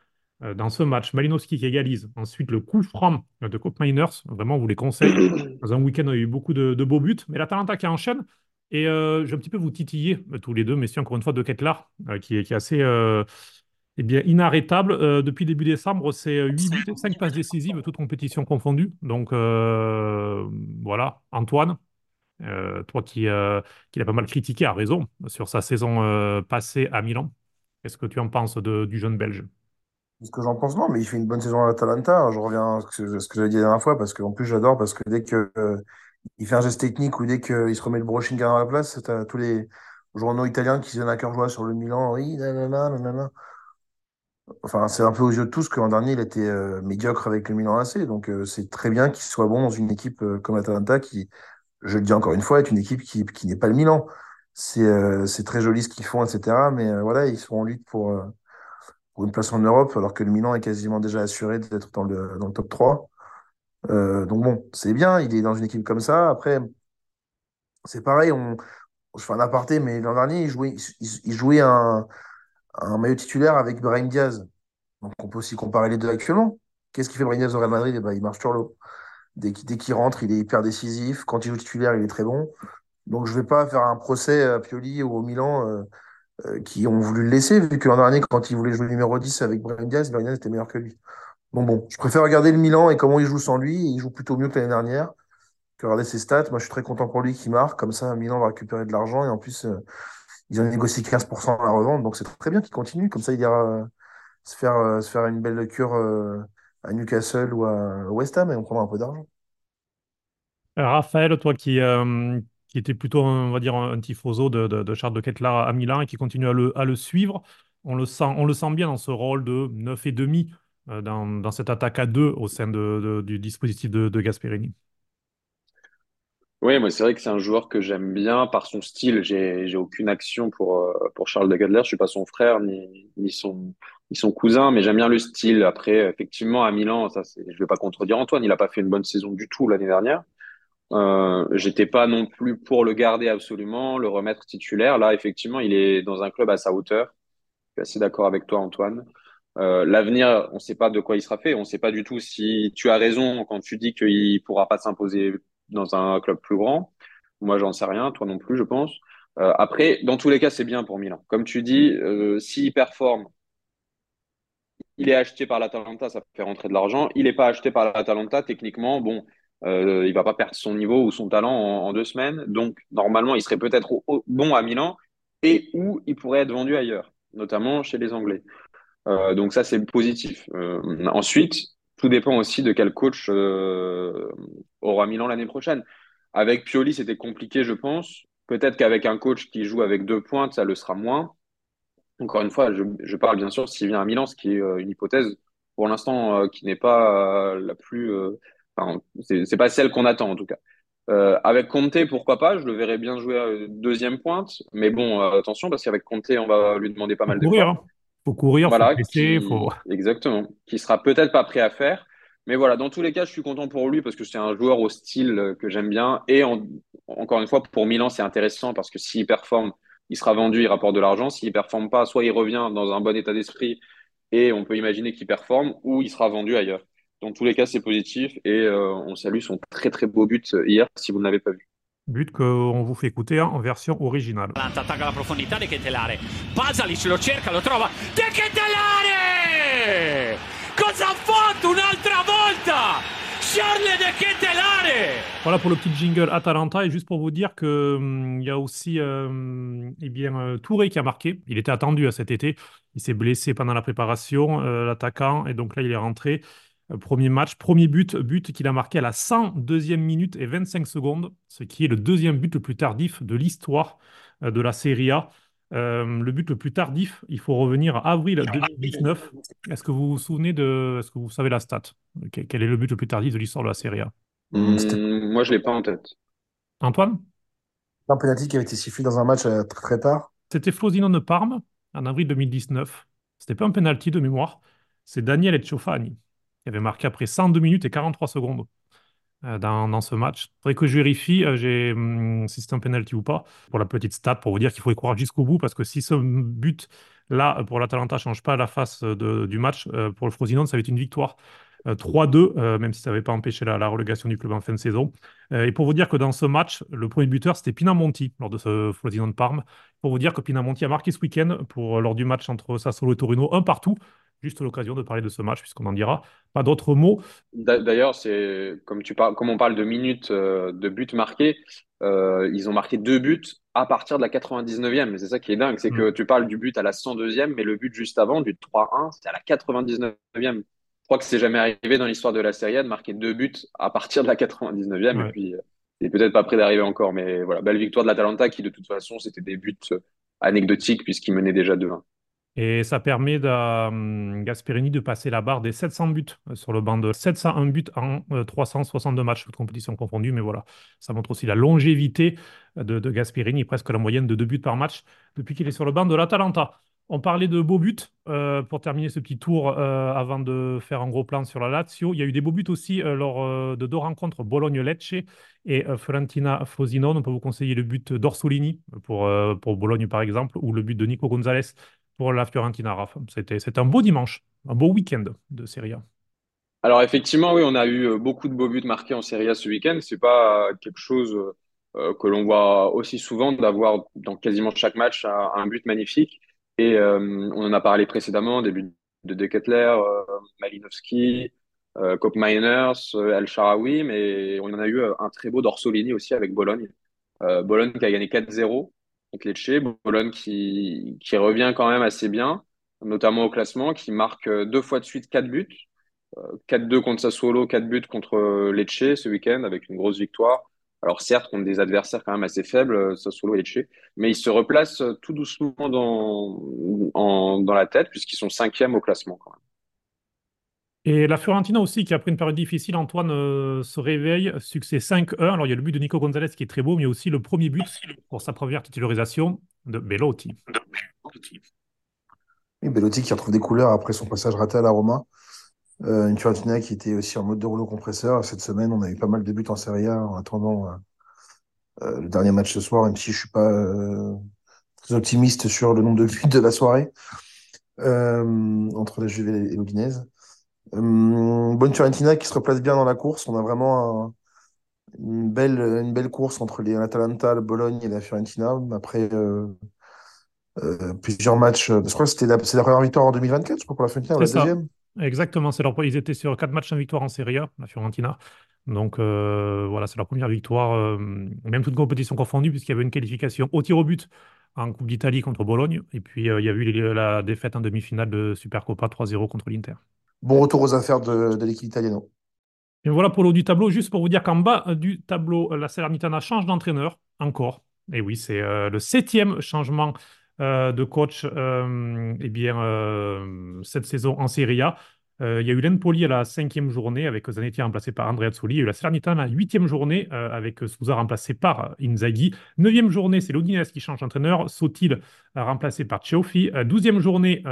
dans ce match, Malinowski qui égalise. Ensuite, le coup franc de Coupe Miners, vraiment, on vous les conseille. Dans un week-end, il y a eu beaucoup de, beaux buts. Mais l'Atalanta qui enchaîne. Et je vais un petit peu vous titiller tous les deux, messieurs, encore une fois, De qui, qui est assez eh bien, inarrêtable. Euh, depuis début décembre, c'est 8 buts et 5 passes décisives, toutes compétitions confondues. Donc, euh, voilà, Antoine, euh, toi qui, qui l'as pas mal critiqué, à raison, sur sa saison passée à Milan. Qu'est-ce que tu en penses de, du jeune Belge? Ce que j'en pense, non, mais il fait une bonne saison à l'Atalanta. Je reviens à ce que, j'avais dit la dernière fois, parce qu'en plus, j'adore, parce que dès que il fait un geste technique ou dès qu'il se remet le brushing à la place, tu as tous les journaux italiens qui se donnent à cœur joie sur le Milan. Oui, nanana, nanana. Enfin, c'est un peu aux yeux de tous que l'an dernier, il était euh, médiocre avec le Milan AC. Donc, euh, c'est très bien qu'il soit bon dans une équipe euh, comme Atalanta, qui, je le dis encore une fois, est une équipe qui, qui n'est pas le Milan. C'est c'est très joli ce qu'ils font, etc. Mais voilà, ils sont en lutte pour, pour une place en Europe, alors que le Milan est quasiment déjà assuré d'être dans le, dans le top 3. donc, bon, c'est bien, il est dans une équipe comme ça. Après, c'est pareil, on, je fais un aparté, mais l'an dernier, il jouait, il jouait un un maillot titulaire avec Brahim Diaz. Donc on peut aussi comparer les deux actuellement. Qu'est-ce qu'il fait Brahim Diaz au Real Madrid? Eh ben, Il marche sur l'eau. Dès qu'il rentre, il est hyper décisif. Quand il joue titulaire, il est très bon. Donc je ne vais pas faire un procès à Pioli ou au Milan euh, euh, qui ont voulu le laisser, vu que l'an dernier, quand il voulait jouer numéro 10 avec Brahim Diaz, Brahim Diaz était meilleur que lui. Donc bon, je préfère regarder le Milan et comment il joue sans lui. il joue plutôt mieux que l'année dernière que regarder ses stats. Moi, je suis très content pour lui qui marque. Comme ça, Milan va récupérer de l'argent. Et en plus, euh, ils ont négocié 15% à la revente, donc c'est très bien qu'ils continuent. Comme ça, il ira euh, se faire, euh, se une belle cure euh, à Newcastle ou à West Ham et on prendra un peu d'argent. Raphaël, toi qui, qui était plutôt, on va dire, un tifoso de, de, Charles de Ketlar à Milan et qui continue à le, suivre, on le, sent, on le sent bien dans ce rôle de 9,5 dans, dans cette attaque à 2 au sein de, du dispositif de, de Gasperini. Oui, moi c'est vrai que c'est un joueur que j'aime bien par son style. J'ai j'ai aucune action pour euh, pour Charles de Gadler. Je suis pas son frère ni son cousin, mais j'aime bien le style. Après, effectivement, à Milan, ça c'est, je vais pas contredire Antoine. Il a pas fait une bonne saison du tout l'année dernière. Euh, j'étais pas non plus pour le garder absolument, le remettre titulaire. Là, effectivement, il est dans un club à sa hauteur. Je suis assez d'accord avec toi, Antoine. Euh, l'avenir, on ne sait pas de quoi il sera fait. On ne sait pas du tout si tu as raison quand tu dis qu'il pourra pas s'imposer dans un club plus grand. Moi, j'en sais rien, toi non plus, je pense. Euh, après, dans tous les cas, c'est bien pour Milan. Comme tu dis, euh, s'il performe, il est acheté par l'Atalanta, ça fait rentrer de l'argent. Il n'est pas acheté par l'Atalanta, techniquement, bon, euh, il va pas perdre son niveau ou son talent en, deux semaines. Donc, normalement, il serait peut-être bon à Milan et où il pourrait être vendu ailleurs, notamment chez les Anglais. Euh, donc ça, c'est positif. Ensuite, tout dépend aussi de quel coach euh, aura Milan l'année prochaine. Avec Pioli, c'était compliqué, je pense. Peut-être qu'avec un coach qui joue avec deux pointes, ça le sera moins. Encore une fois, je, parle bien sûr s'il vient à Milan, ce qui est euh, une hypothèse pour l'instant euh, qui n'est pas la plus. enfin, c'est pas celle qu'on attend en tout cas. avec Conte, pourquoi pas? Je le verrais bien jouer à deuxième pointe. Mais bon, attention, parce qu'avec Conte, on va lui demander pas mal de faut courir, faut voilà, faut Exactement. Qui sera peut-être pas prêt à faire. Mais voilà, dans tous les cas, je suis content pour lui parce que c'est un joueur au style que j'aime bien. Et encore une fois, pour Milan, c'est intéressant parce que s'il performe, il sera vendu, il rapporte de l'argent. S'il performe pas, soit il revient dans un bon état d'esprit et on peut imaginer qu'il performe, ou il sera vendu ailleurs. Dans tous les cas, c'est positif et euh, on salue son très très beau but hier si vous ne l'avez pas vu. But qu'on vous fait écouter en version originale. La profondità di Ketelare. Pasalic lo cerca, lo trova. De Ketelare! Cosa ha fatto un'altra volta? Charles de Ketelare! Voilà pour le petit jingle Atalanta. Et juste pour vous dire que hum, il y a aussi euh, eh bien, euh, Touré qui a marqué. Il était attendu à cet été. Il s'est blessé pendant la préparation, euh, l'attaquant. Et donc là, il est rentré. Euh, premier match, premier but, but qu'il a marqué à la 102e minute et 25 secondes, ce qui est le deuxième but le plus tardif de l'histoire euh, de la Serie A. Euh, le but le plus tardif, il faut revenir à avril 2019. Est-ce que vous vous souvenez de. Est-ce que vous savez la stat? Quel est le but le plus tardif de l'histoire de la Serie A? C'était- moi, je l'ai pas en tête. Antoine? Un penalty qui avait été sifflé dans un match euh, très, très tard. C'était Frosinone Parme en avril 2019. C'était pas un penalty de mémoire. C'est Daniel Etchofani qui avait marqué après 102 minutes et 43 secondes euh, dans, ce match. Il faudrait que je vérifie euh, hum, si c'était un penalty ou pas. Pour la petite stat, pour vous dire qu'il faut y croire jusqu'au bout, parce que si ce but-là, euh, pour l'Atalanta, ne change pas la face du match, pour le Frosinone, ça va être une victoire. euh, 3-2, euh, même si ça n'avait pas empêché la, relégation du club en fin de saison. Et pour vous dire que dans ce match, le premier buteur, c'était Pinamonti, lors de ce Frosinone Parme. Pour vous dire que Pinamonti a marqué ce week-end lors du match entre Sassuolo et Torino, un partout. Juste l'occasion de parler de ce match, puisqu'on en dira pas d'autres mots. D'a- D'ailleurs, c'est comme tu parles, comme on parle de minutes euh, de buts marqués, euh, ils ont marqué deux buts à partir de la 99e. Et c'est ça qui est dingue, c'est que tu parles du but à la 102e, mais le but juste avant, du 3-1, c'était à la 99e. Je crois que c'est jamais arrivé dans l'histoire de la Serie A de marquer deux buts à partir de la 99e. Ouais. Et puis, euh, c'est peut-être pas près d'arriver encore, mais voilà, belle victoire de l'Atalanta qui, de toute façon, c'était des buts euh, anecdotiques puisqu'ils menaient déjà 2-1. Et ça permet à hum, Gasperini de passer la barre des 700 buts euh, sur le banc de 701 buts en euh, 362 matchs, toutes compétitions confondues. Mais voilà, ça montre aussi la longévité de, de Gasperini, presque la moyenne de deux buts par match depuis qu'il est sur le banc de l'Atalanta. On parlait de beaux buts euh, pour terminer ce petit tour euh, avant de faire un gros plan sur la Lazio. Il y a eu des beaux buts aussi euh, lors euh, de deux rencontres, Bologne-Lecce et euh, Fiorentina-Frosinone. On peut vous conseiller le but d'Orsolini pour, euh, pour Bologne par exemple, ou le but de Nico Gonzalez pour la Fiorentina, Raph. C'était, un beau dimanche, un beau week-end de Serie A. Alors effectivement, oui, on a eu euh, beaucoup de beaux buts marqués en Serie A ce week-end. C'est pas euh, quelque chose euh, que l'on voit aussi souvent d'avoir dans quasiment chaque match un, but magnifique. Et on en a parlé précédemment, des buts de De Ketelaere, euh, Malinowski, euh, El Shaarawy, mais on en a eu un très beau d'Orsolini aussi avec Bologne. Bologne qui a gagné 4-0 Lecce, Bologne qui, revient quand même assez bien, notamment au classement, qui marque euh, deux fois de suite quatre buts. 4-2 contre Sassuolo, 4 buts contre euh, Lecce ce week-end avec une grosse victoire. Alors certes, contre des adversaires quand même assez faibles, euh, Sassuolo et Lecce, mais ils se replacent euh, tout doucement dans, en- dans la tête puisqu'ils sont cinquièmes au classement quand même. Et la Fiorentina aussi, qui après une période difficile, Antoine euh, se réveille, succès 5-1. Alors il y a le but de Nico Gonzalez qui est très beau, mais aussi le premier but pour sa première titularisation de Belotti. Oui, Belotti qui retrouve des couleurs après son passage raté à la Roma. Euh, une Fiorentina qui était aussi en mode de rouleau compresseur. Cette semaine, on a eu pas mal de buts en Serie A en attendant euh, euh, le dernier match ce soir, même si je suis pas euh, très optimiste sur le nombre de buts de la soirée euh, entre la Juve et l'Udinese. Euh, bonne Fiorentina qui se replace bien dans la course. On a vraiment un- une belle, une belle course entre les l'Atalanta, le Bologne et la Fiorentina. Après euh, euh, plusieurs matchs, je crois que c'était la, c'est la première victoire en 2024, je crois, pour la Fiorentina, ou la ça. deuxième. Exactement, c'est leur... ils étaient sur 4 matchs sans victoire en Serie A, la Fiorentina. Donc euh, voilà, c'est leur première victoire, euh, même toute compétition confondue, puisqu'il y avait une qualification au tir au but en Coupe d'Italie contre Bologne. Et puis euh, il y a eu la défaite en demi-finale de Supercopa 3-0 contre l'Inter. Bon retour aux affaires de, l'équipe italienne. Et voilà pour le haut du tableau, juste pour vous dire qu'en bas du tableau, euh, la Salernitana change d'entraîneur, encore. Et oui, c'est euh, le septième changement euh, de coach eh bien, cette saison en Serie A. Euh, il y a eu l'Empoli à la cinquième journée avec Zanetti remplacé par Andrea Azzoli. Il y a eu la Salernitana à la huitième journée euh, avec Souza remplacé par Inzaghi. Neuvième journée, c'est Lodinez qui change d'entraîneur. Sotil remplacé par Cioffi. Douzième journée,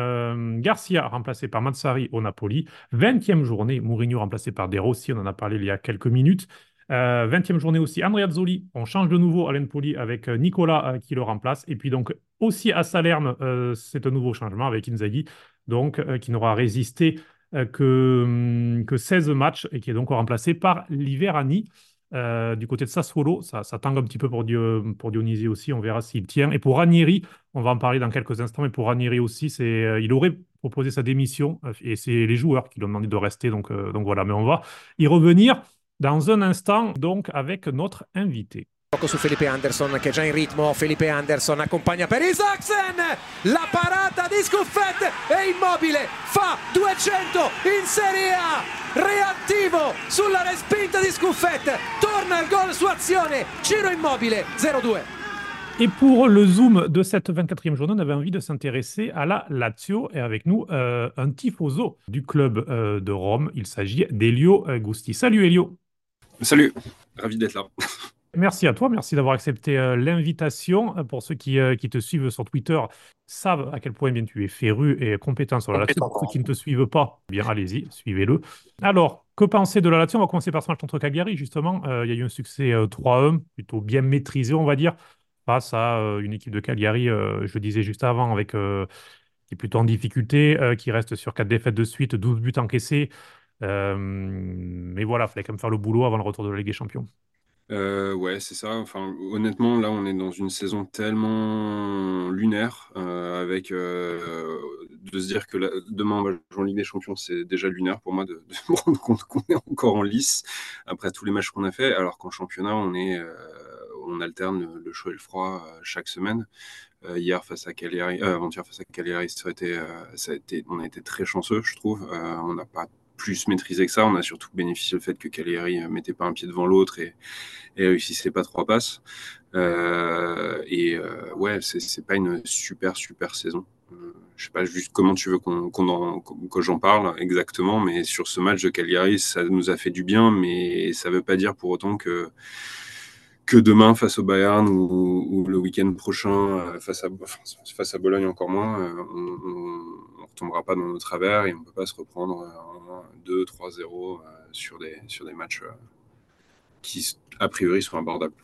Garcia remplacé par Mazzari au Napoli. Vingtième journée, Mourinho remplacé par De Rossi. On en a parlé il y a quelques minutes. 20e journée aussi, Andrea Azzoli. On change de nouveau à l'Empoli avec Nicolas qui le remplace. Et puis donc aussi à Salerne, c'est un nouveau changement avec Inzaghi, donc qui n'aura résisté euh, que, hum, que 16 matchs et qui est donc remplacé par Liverani. Euh, du côté de Sassuolo, ça, tangue un petit peu pour, Dionysi aussi, on verra s'il tient. Et pour Ranieri, on va en parler dans quelques instants, mais pour Ranieri aussi, c'est, euh, il aurait proposé sa démission et c'est les joueurs qui lui ont demandé de rester. Donc, donc voilà, mais on va y revenir dans un instant, donc avec notre invité. Su Felipe Anderson che è già in ritmo, Felipe Anderson accompagna per Isaacsen, la parata di Scuffet e Immobile fa 200 in Serie A, reattivo sulla respinta di Scuffet, torna il gol su azione, Ciro Immobile 0-2. Et pour le zoom de cette 24e journée, on avait envie de s'intéresser à la Lazio et avec nous euh, un tifoso du club euh, de Rome. Il s'agit d'Elio Gusti. Salut Elio. Salut, ravi d'être là. Merci à toi, merci d'avoir accepté euh, l'invitation. Euh, pour ceux qui, euh, qui, te suivent sur Twitter, savent à quel point bien tu es féru et compétent sur la Lazio. Pour ceux qui ne te suivent pas, eh bien allez-y, suivez-le. Alors, que penser de la Lazio? On va commencer par ce match contre Cagliari, justement. il y a eu un succès 3-1, plutôt bien maîtrisé, on va dire, face à une équipe de Cagliari, je le disais juste avant, avec qui est plutôt en difficulté, qui reste sur 4 défaites de suite, 12 buts encaissés. mais voilà, il fallait quand même faire le boulot avant le retour de la Ligue des Champions. Euh, ouais, c'est ça. Enfin, honnêtement, là, on est dans une saison tellement lunaire, euh, avec euh, de se dire que demain on va jouer en Ligue des Champions, c'est déjà lunaire pour moi de, me rendre compte qu'on est encore en lice après tous les matchs qu'on a fait, alors qu'en championnat, on est, on alterne le chaud et le froid chaque semaine. hier face à Cagliari, avant-hier face à Cagliari, ça a été, on a été très chanceux, je trouve. on n'a pas plus maîtrisé que ça. On a surtout bénéficié du fait que Cagliari euh, mettait pas un pied devant l'autre et, réussissait pas trois passes. Euh, et euh, ouais, c'est pas une super super saison. je sais pas juste comment tu veux qu'on que j'en parle exactement, mais sur ce match de Cagliari, ça nous a fait du bien, mais ça veut pas dire pour autant que que demain face au Bayern ou, le week-end prochain face à, face à Bologne encore moins, on, ne retombera pas dans nos travers et on peut pas se reprendre 2-3-0 euh, sur, des, sur des matchs euh, qui, a priori, sont abordables.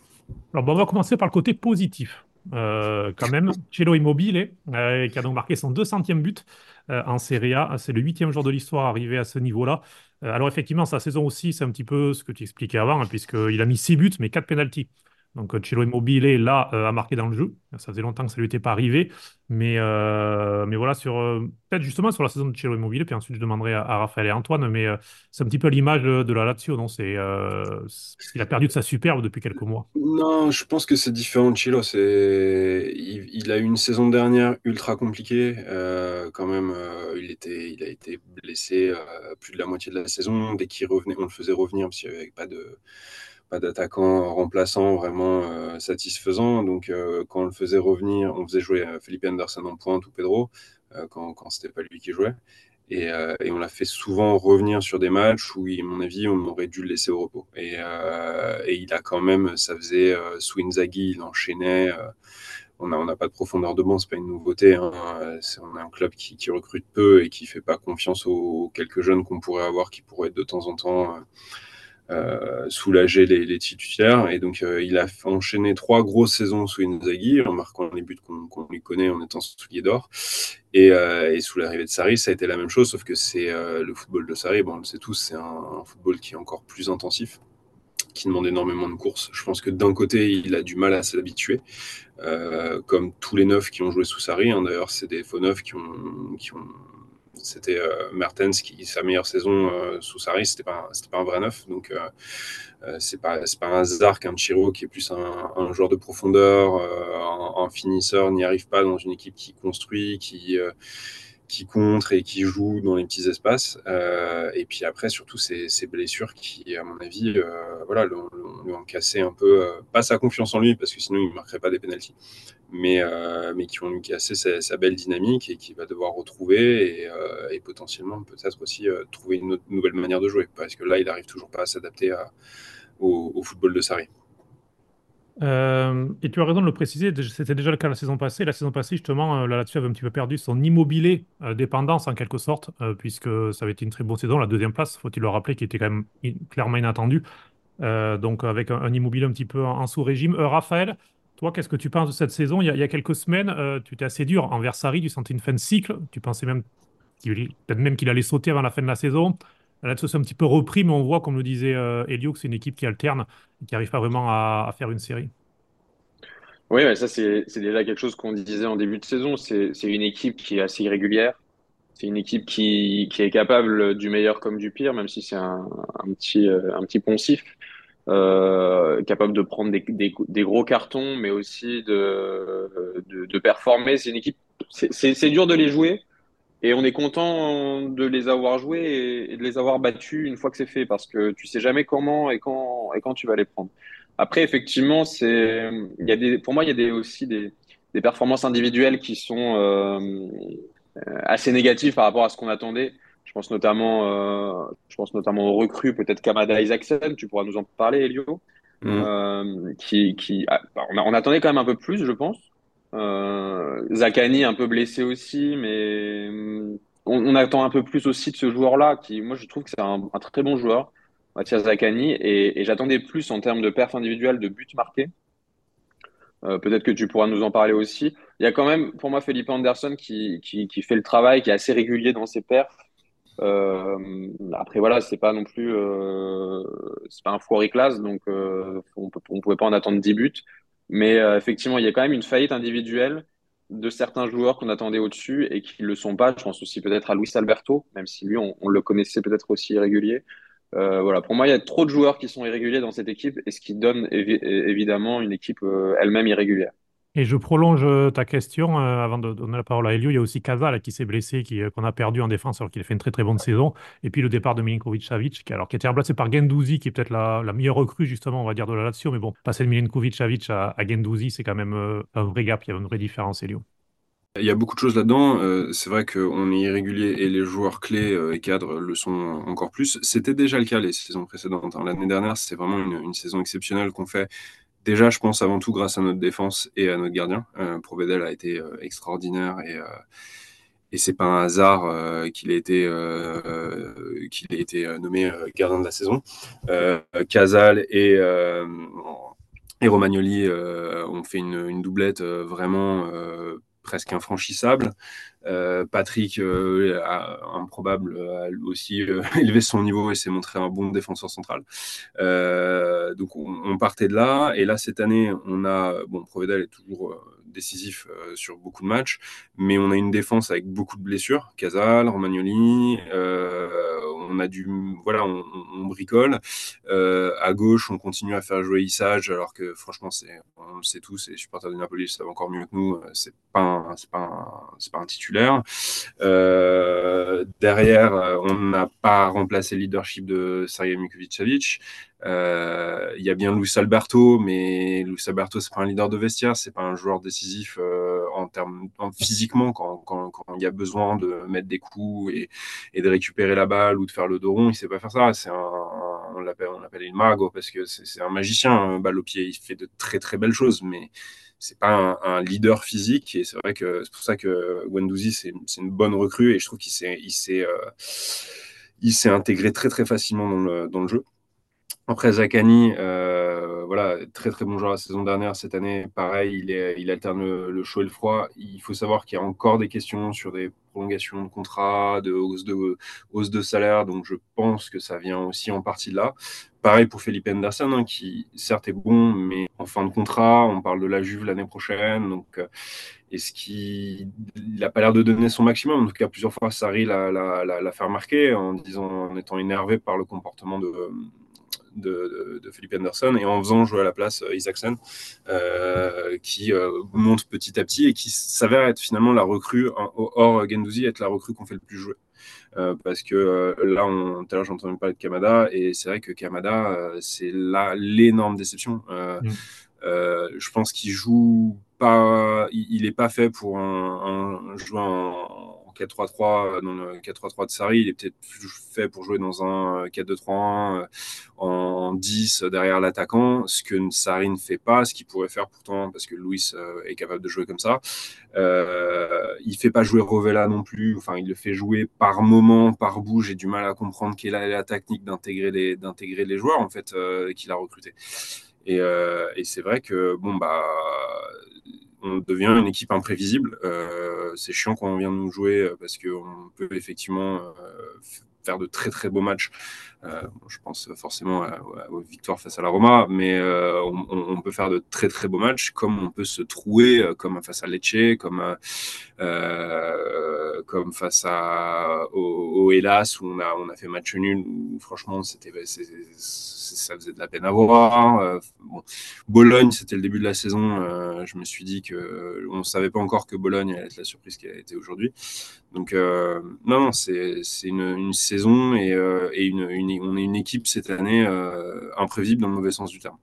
Alors, on va commencer par le côté positif. Euh, quand même, Cello Immobile, qui a donc marqué son 200e but en Serie A. C'est le huitième jour de l'histoire arrivé à ce niveau-là. alors effectivement, sa saison aussi, c'est un petit peu ce que tu expliquais avant, hein, puisqu'il a mis 6 buts, mais 4 pénalties. Donc Ciro Immobile, là, a euh, marqué dans le jeu. Ça faisait longtemps que ça ne lui était pas arrivé. Mais, euh, mais voilà, sur euh, peut-être justement sur la saison de Ciro Immobile, puis ensuite je demanderai à, Raphaël et Antoine, mais c'est un petit peu l'image de, la Lazio, non? C'est, Il a perdu de sa superbe depuis quelques mois. Non, je pense que c'est différent de Chilo. C'est... Il, a eu une saison dernière ultra compliquée. quand même, il, était, il a été blessé plus de la moitié de la saison. Dès qu'il revenait, on le faisait revenir parce qu'il n'y avait pas de pas d'attaquant remplaçant vraiment euh, satisfaisant. Donc, euh, quand on le faisait revenir, on faisait jouer Philippe euh, Anderson en pointe ou Pedro, quand, c'était pas lui qui jouait. Et, on l'a fait souvent revenir sur des matchs où, à mon avis, on aurait dû le laisser au repos. Et, il a quand même, ça faisait sous Inzaghi, il enchaînait. on n'a on a pas de profondeur de banc, c'est pas une nouveauté. Hein. on a un club qui, recrute peu et qui fait pas confiance aux, quelques jeunes qu'on pourrait avoir, qui pourraient être de temps en temps soulager les, titulaires. Et donc, euh, il a enchaîné trois grosses saisons sous Inzaghi, en marquant les buts qu'on lui connaît en étant soulier d'or. Et, euh, et, sous l'arrivée de Sarri, ça a été la même chose, sauf que c'est le football de Sarri, bon, on le sait tous, c'est un, football qui est encore plus intensif qui demande énormément de courses. Je pense que d'un côté, il a du mal à s'habituer, comme tous les neufs qui ont joué sous Sarri. Hein. D'ailleurs, c'est des faux neufs qui ont c'était euh, Mertens qui, sa meilleure saison euh, sous Sarri, c'était pas, c'était pas un vrai neuf. Donc, euh, c'est pas, c'est pas un hasard qu'un Chiro, qui est plus un, joueur de profondeur, un, finisseur, n'y arrive pas dans une équipe qui construit, qui qui contre et qui joue dans les petits espaces. Euh, et puis après, surtout, ces, blessures qui, à mon avis, euh, voilà, lui ont cassé un peu, euh, pas sa confiance en lui, parce que sinon il ne marquerait pas des pénalties, mais, mais qui ont lui cassé sa, belle dynamique et qu'il va devoir retrouver et, potentiellement peut-être aussi trouver une nouvelle manière de jouer, parce que là, il n'arrive toujours pas à s'adapter au, au, football de Sarri. Euh, et tu as raison de le préciser, c'était déjà le cas la saison passée. La saison passée, justement, euh, Lazio avait un petit peu perdu son immobilier euh, dépendance en quelque sorte, puisque ça avait été une très bonne saison. La deuxième place, faut-il le rappeler, qui était quand même clairement inattendue. donc avec un, immobilier un petit peu en, sous-régime. Raphaël, toi, qu'est-ce que tu penses de cette saison? Il y, a, quelques semaines, tu étais assez dur envers Sarri, tu sentais une fin de cycle. Tu pensais même peut-être même qu'il allait sauter avant la fin de la saison. Lazio s'est un petit peu repris, mais on voit, comme le disait Elio, que c'est une équipe qui alterne et qui n'arrive pas vraiment à, faire une série. Oui, mais ça, c'est déjà quelque chose qu'on disait en début de saison. C'est une équipe qui est assez irrégulière. C'est une équipe qui, est capable du meilleur comme du pire, même si c'est un, petit, un petit poncif. Euh, capable de prendre des, gros cartons, mais aussi de, de, de performer. C'est une équipe, c'est dur de les jouer, et on est content de les avoir joués et de les avoir battus une fois que c'est fait, parce que tu sais jamais comment et quand, et quand tu vas les prendre. Après, effectivement, c'est, il y a des, pour moi, il y a des, aussi des, des performances individuelles qui sont euh, assez négatives par rapport à ce qu'on attendait. Je pense notamment, euh, je pense notamment aux recrues, peut-être Kamada Isaacson, tu pourras nous en parler, Elio, mmh. euh, qui, qui, ah, on, on, attendait quand même un peu plus, je pense. Euh, Zakani un peu blessé aussi, mais on, on, attend un peu plus aussi de ce joueur-là, qui, moi, je trouve que c'est un, très bon joueur, Mathias Zakani, et, j'attendais plus en termes de perf individuelle, de buts marqués. Euh, Peut-être que tu pourras nous en parler aussi. Il y a quand même, pour moi, Felipe Anderson qui, qui, fait le travail, qui est assez régulier dans ses perfs. Euh, après voilà, c'est pas non plus, euh, c'est pas un foiré classe, donc on, on pouvait pas en attendre 10 buts. Mais euh, effectivement, il y a quand même une faillite individuelle de certains joueurs qu'on attendait au-dessus et qui ne le sont pas. Je pense aussi peut-être à Luis Alberto, même si lui, on, le connaissait peut-être aussi irrégulier. Euh, voilà, pour moi, il y a trop de joueurs qui sont irréguliers dans cette équipe et ce qui donne évi évidemment une équipe euh, elle-même irrégulière. Et je prolonge euh, ta question euh, avant de donner la parole à Elio. Il y a aussi Casal qui s'est blessé, qui, qu'on a perdu en défense alors qu'il a fait une très très bonne saison. Et puis le départ de Milinkovic-Savic, qui, alors, qui a été remplacé par Gendouzi, qui est peut-être la, meilleure recrue justement, on va dire, de la Lazio. Mais bon, passer de Milinkovic-Savic à, à Gendouzi, c'est quand même un vrai gap, il y a une vraie différence, Elio. Il y a beaucoup de choses là-dedans. Euh, c'est vrai qu'on est irrégulier et les joueurs clés euh, et cadres le sont encore plus. C'était déjà le cas les saisons précédentes. Hein. L'année dernière, c'est vraiment une, saison exceptionnelle qu'on fait. Déjà, je pense avant tout grâce à notre défense et à notre gardien. Euh, Provedel a été euh, extraordinaire et, euh, et c'est pas un hasard qu'il ait été, nommé gardien de la saison. Casal et Romagnoli ont fait une doublette vraiment presque infranchissable. Euh, Patrick, euh, a, improbable, a aussi euh, élevé son niveau et s'est montré un bon défenseur central. Donc on, on, partait de là. Et là, cette année, on a, bon, Provedel est toujours décisif euh, sur beaucoup de matchs, mais on a une défense avec beaucoup de blessures. Casal, Romagnoli, on a du, voilà, on, bricole. à gauche, on continue à faire jouer Issage, alors que franchement, c'est, on le sait tous, les supporters du Napoli savent encore mieux que nous, c'est pas, pas, un, c'est pas un titulaire euh, derrière, euh, on n'a pas remplacé le leadership de Sergei Mikovic-Savic. Euh, il y a bien Luis Alberto, mais Luis Alberto, c'est pas un leader de vestiaire, c'est pas un joueur décisif euh, en termes en, physiquement quand, quand, quand, il y a besoin de mettre des coups et, et, de récupérer la balle ou de faire le dos rond, il sait pas faire ça. C'est un, on l'appelle, on il mago parce que c'est un magicien, un balle au pied. Il fait de très très belles choses, mais c'est pas un, un, leader physique et c'est vrai que c'est pour ça que Wendouzi c'est une bonne recrue et je trouve qu'il s'est il s'est euh, intégré très très facilement dans le, dans le jeu. Après Zakani, euh, voilà, très très bon joueur la saison dernière. Cette année, pareil, il, est, il alterne le, chaud et le froid. Il faut savoir qu'il y a encore des questions sur des prolongations de contrat, de hausse de, hausse de salaire. Donc je pense que ça vient aussi en partie de là. Pareil pour Felipe Anderson, hein, qui certes est bon, mais en fin de contrat, on parle de la Juve l'année prochaine. Donc, euh, est-ce qu'il n'a pas l'air de donner son maximum? En tout cas, plusieurs fois, Sarri l'a fait remarquer en disant, en étant énervé par le comportement de de, de, Philippe Anderson et en faisant jouer à la place Isaacson, qui monte petit à petit et qui s'avère être finalement la recrue, hors Gendouzi, être la recrue qu'on fait le plus jouer. Euh, parce que euh, là, on, tout à l'heure, j'ai entendu parler de Kamada, et c'est vrai que Kamada, euh, c'est là l'énorme déception. Mm. je pense qu'il joue pas, il n'est pas fait pour un, un joueur en, 4-3-3 dans le 4-3-3 de Sarri. Il est peut-être fait pour jouer dans un 4-2-3-1 en 10 derrière l'attaquant, ce que Sarri ne fait pas, ce qu'il pourrait faire pourtant parce que Luis est capable de jouer comme ça. Euh, il fait pas jouer Rovella non plus. Enfin, il le fait jouer par moment, par bout. J'ai du mal à comprendre quelle est la technique d'intégrer les, d'intégrer les joueurs en fait euh, qu'il a recruté. Et, euh, et c'est vrai que bon bah on devient une équipe imprévisible. Euh, c'est chiant quand on vient de nous jouer parce qu'on peut effectivement faire de très très beaux matchs. Euh, je pense forcément aux victoires face à la Roma, mais euh, on, peut faire de très très beaux matchs, comme on peut se trouer, euh, comme face à Lecce, comme, comme face à, au, Hélas, où on a, on a fait match nul, où franchement c'était ça faisait de la peine à voir. Bologne, c'était le début de la saison. je me suis dit que on ne savait pas encore que Bologne allait être la surprise qu'elle a été aujourd'hui. Donc non, non, c'est une, une, saison et, et une, une on est une équipe cette année euh, imprévisible dans le mauvais sens du terme.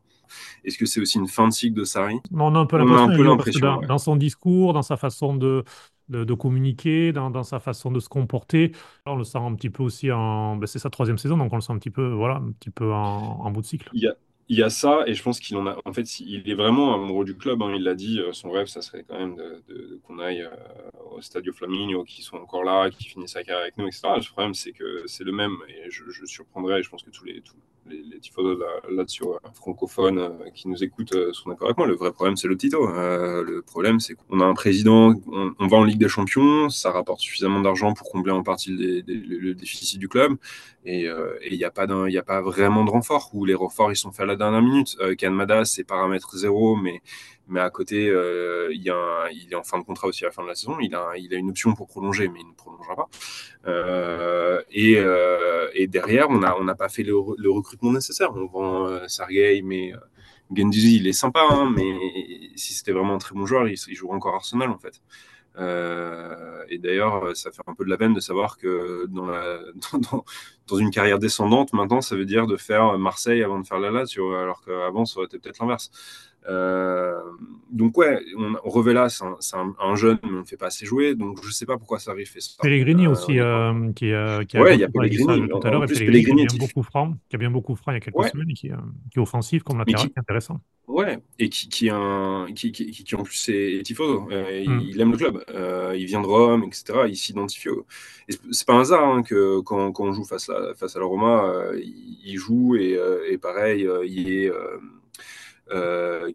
Est-ce que c'est aussi une fin de cycle de Sarri? On a un peu l'impression. Dans, son discours, dans sa façon de, de, communiquer, dans, sa façon de se comporter, on le sent un petit peu aussi en. Ben, c'est sa troisième saison, donc on le sent un petit peu, voilà, un petit peu en, bout de cycle. Il y a, il y a ça, et je pense qu'il en a. En fait, il est vraiment amoureux du club. Hein, il l'a dit, euh, son rêve, ça serait quand même de, qu'on aille euh, au Stadio Flaminio, qui sont encore là, qui finissent sa carrière avec nous, etc. Le problème, c'est que c'est le même, et je, je surprendrai, je pense que tous les, tous, les, les là-dessus, là euh, francophones qui nous écoutent sont d'accord avec moi. Le vrai problème, c'est le Tito. le problème, c'est qu'on a un président, on, va en Ligue des Champions, ça rapporte suffisamment d'argent pour combler en partie le déficit du club, et il n'y a, pas vraiment de renfort, où les renforts, ils sont faits à la dernière minute. Euh, Canmada, c'est paramètre zéro, mais, mais à côté, euh, il, est en fin de contrat aussi à la fin de la saison. Il a, une option pour prolonger, mais il ne prolongera pas. Euh, et, euh, et, derrière, on n'a pas fait le, recrutement nécessaire. On vend Sergei, mais Genduzi, il est sympa, hein, mais si c'était vraiment un très bon joueur, il, jouerait encore Arsenal en fait. Et d'ailleurs, ça fait un peu de la peine de savoir que dans, une carrière descendante, maintenant, ça veut dire de faire Marseille avant de faire la alors qu'avant, ça aurait été peut-être l'inverse. Euh, donc ouais, on, Revela, c'est un, un, jeune, mais on ne fait pas assez jouer, donc je ne sais pas pourquoi ça arrive. Ça. Pellegrini euh, aussi, euh, qui, qui a, ouais, il y a Pellegrini, tout à l'heure, Pellegrini, qui a bien beaucoup franc, qui a bien beaucoup franc il y a quelques ouais. semaines, et qui, qui, est offensif comme latéral, qui, est intéressant. Ouais, et qui, qui, un, qui, qui, qui, en plus est tifoso, mm. il, aime le club, il vient de Rome, etc. Il s'identifie. Au... C'est pas un hasard hein, que quand, quand, on joue face à, face à la Roma, il, il, joue et, et pareil, il est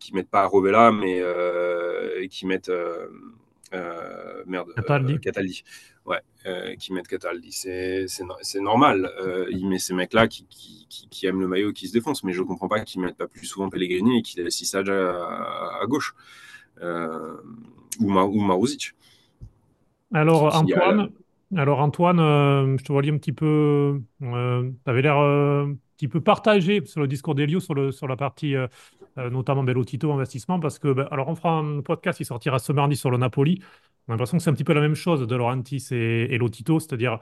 qui mettent pas Rovella, mais euh, qui mettent euh, merde, Cataldi. Cataldi. Ouais, qui mettent Cataldi. C'est normal. il met ces mecs-là qui, qui, qui, aiment le maillot, qui se défoncent, mais je comprends pas qu'ils mettent pas plus souvent Pellegrini et qu'ils laissent Sissage à, à, gauche. ou, Ma, ou Maruzic. Alors, Antoine, alors Antoine, euh, je te voyais un petit peu, euh, tu avais l'air euh, un petit peu partagé sur le discours d'Elio sur, sur la partie euh, notamment Bellotito investissement, parce que, ben, alors on fera un podcast qui sortira ce mardi sur le Napoli. On a l'impression que c'est un petit peu la même chose de Laurentis et, Lotito, c'est-à-dire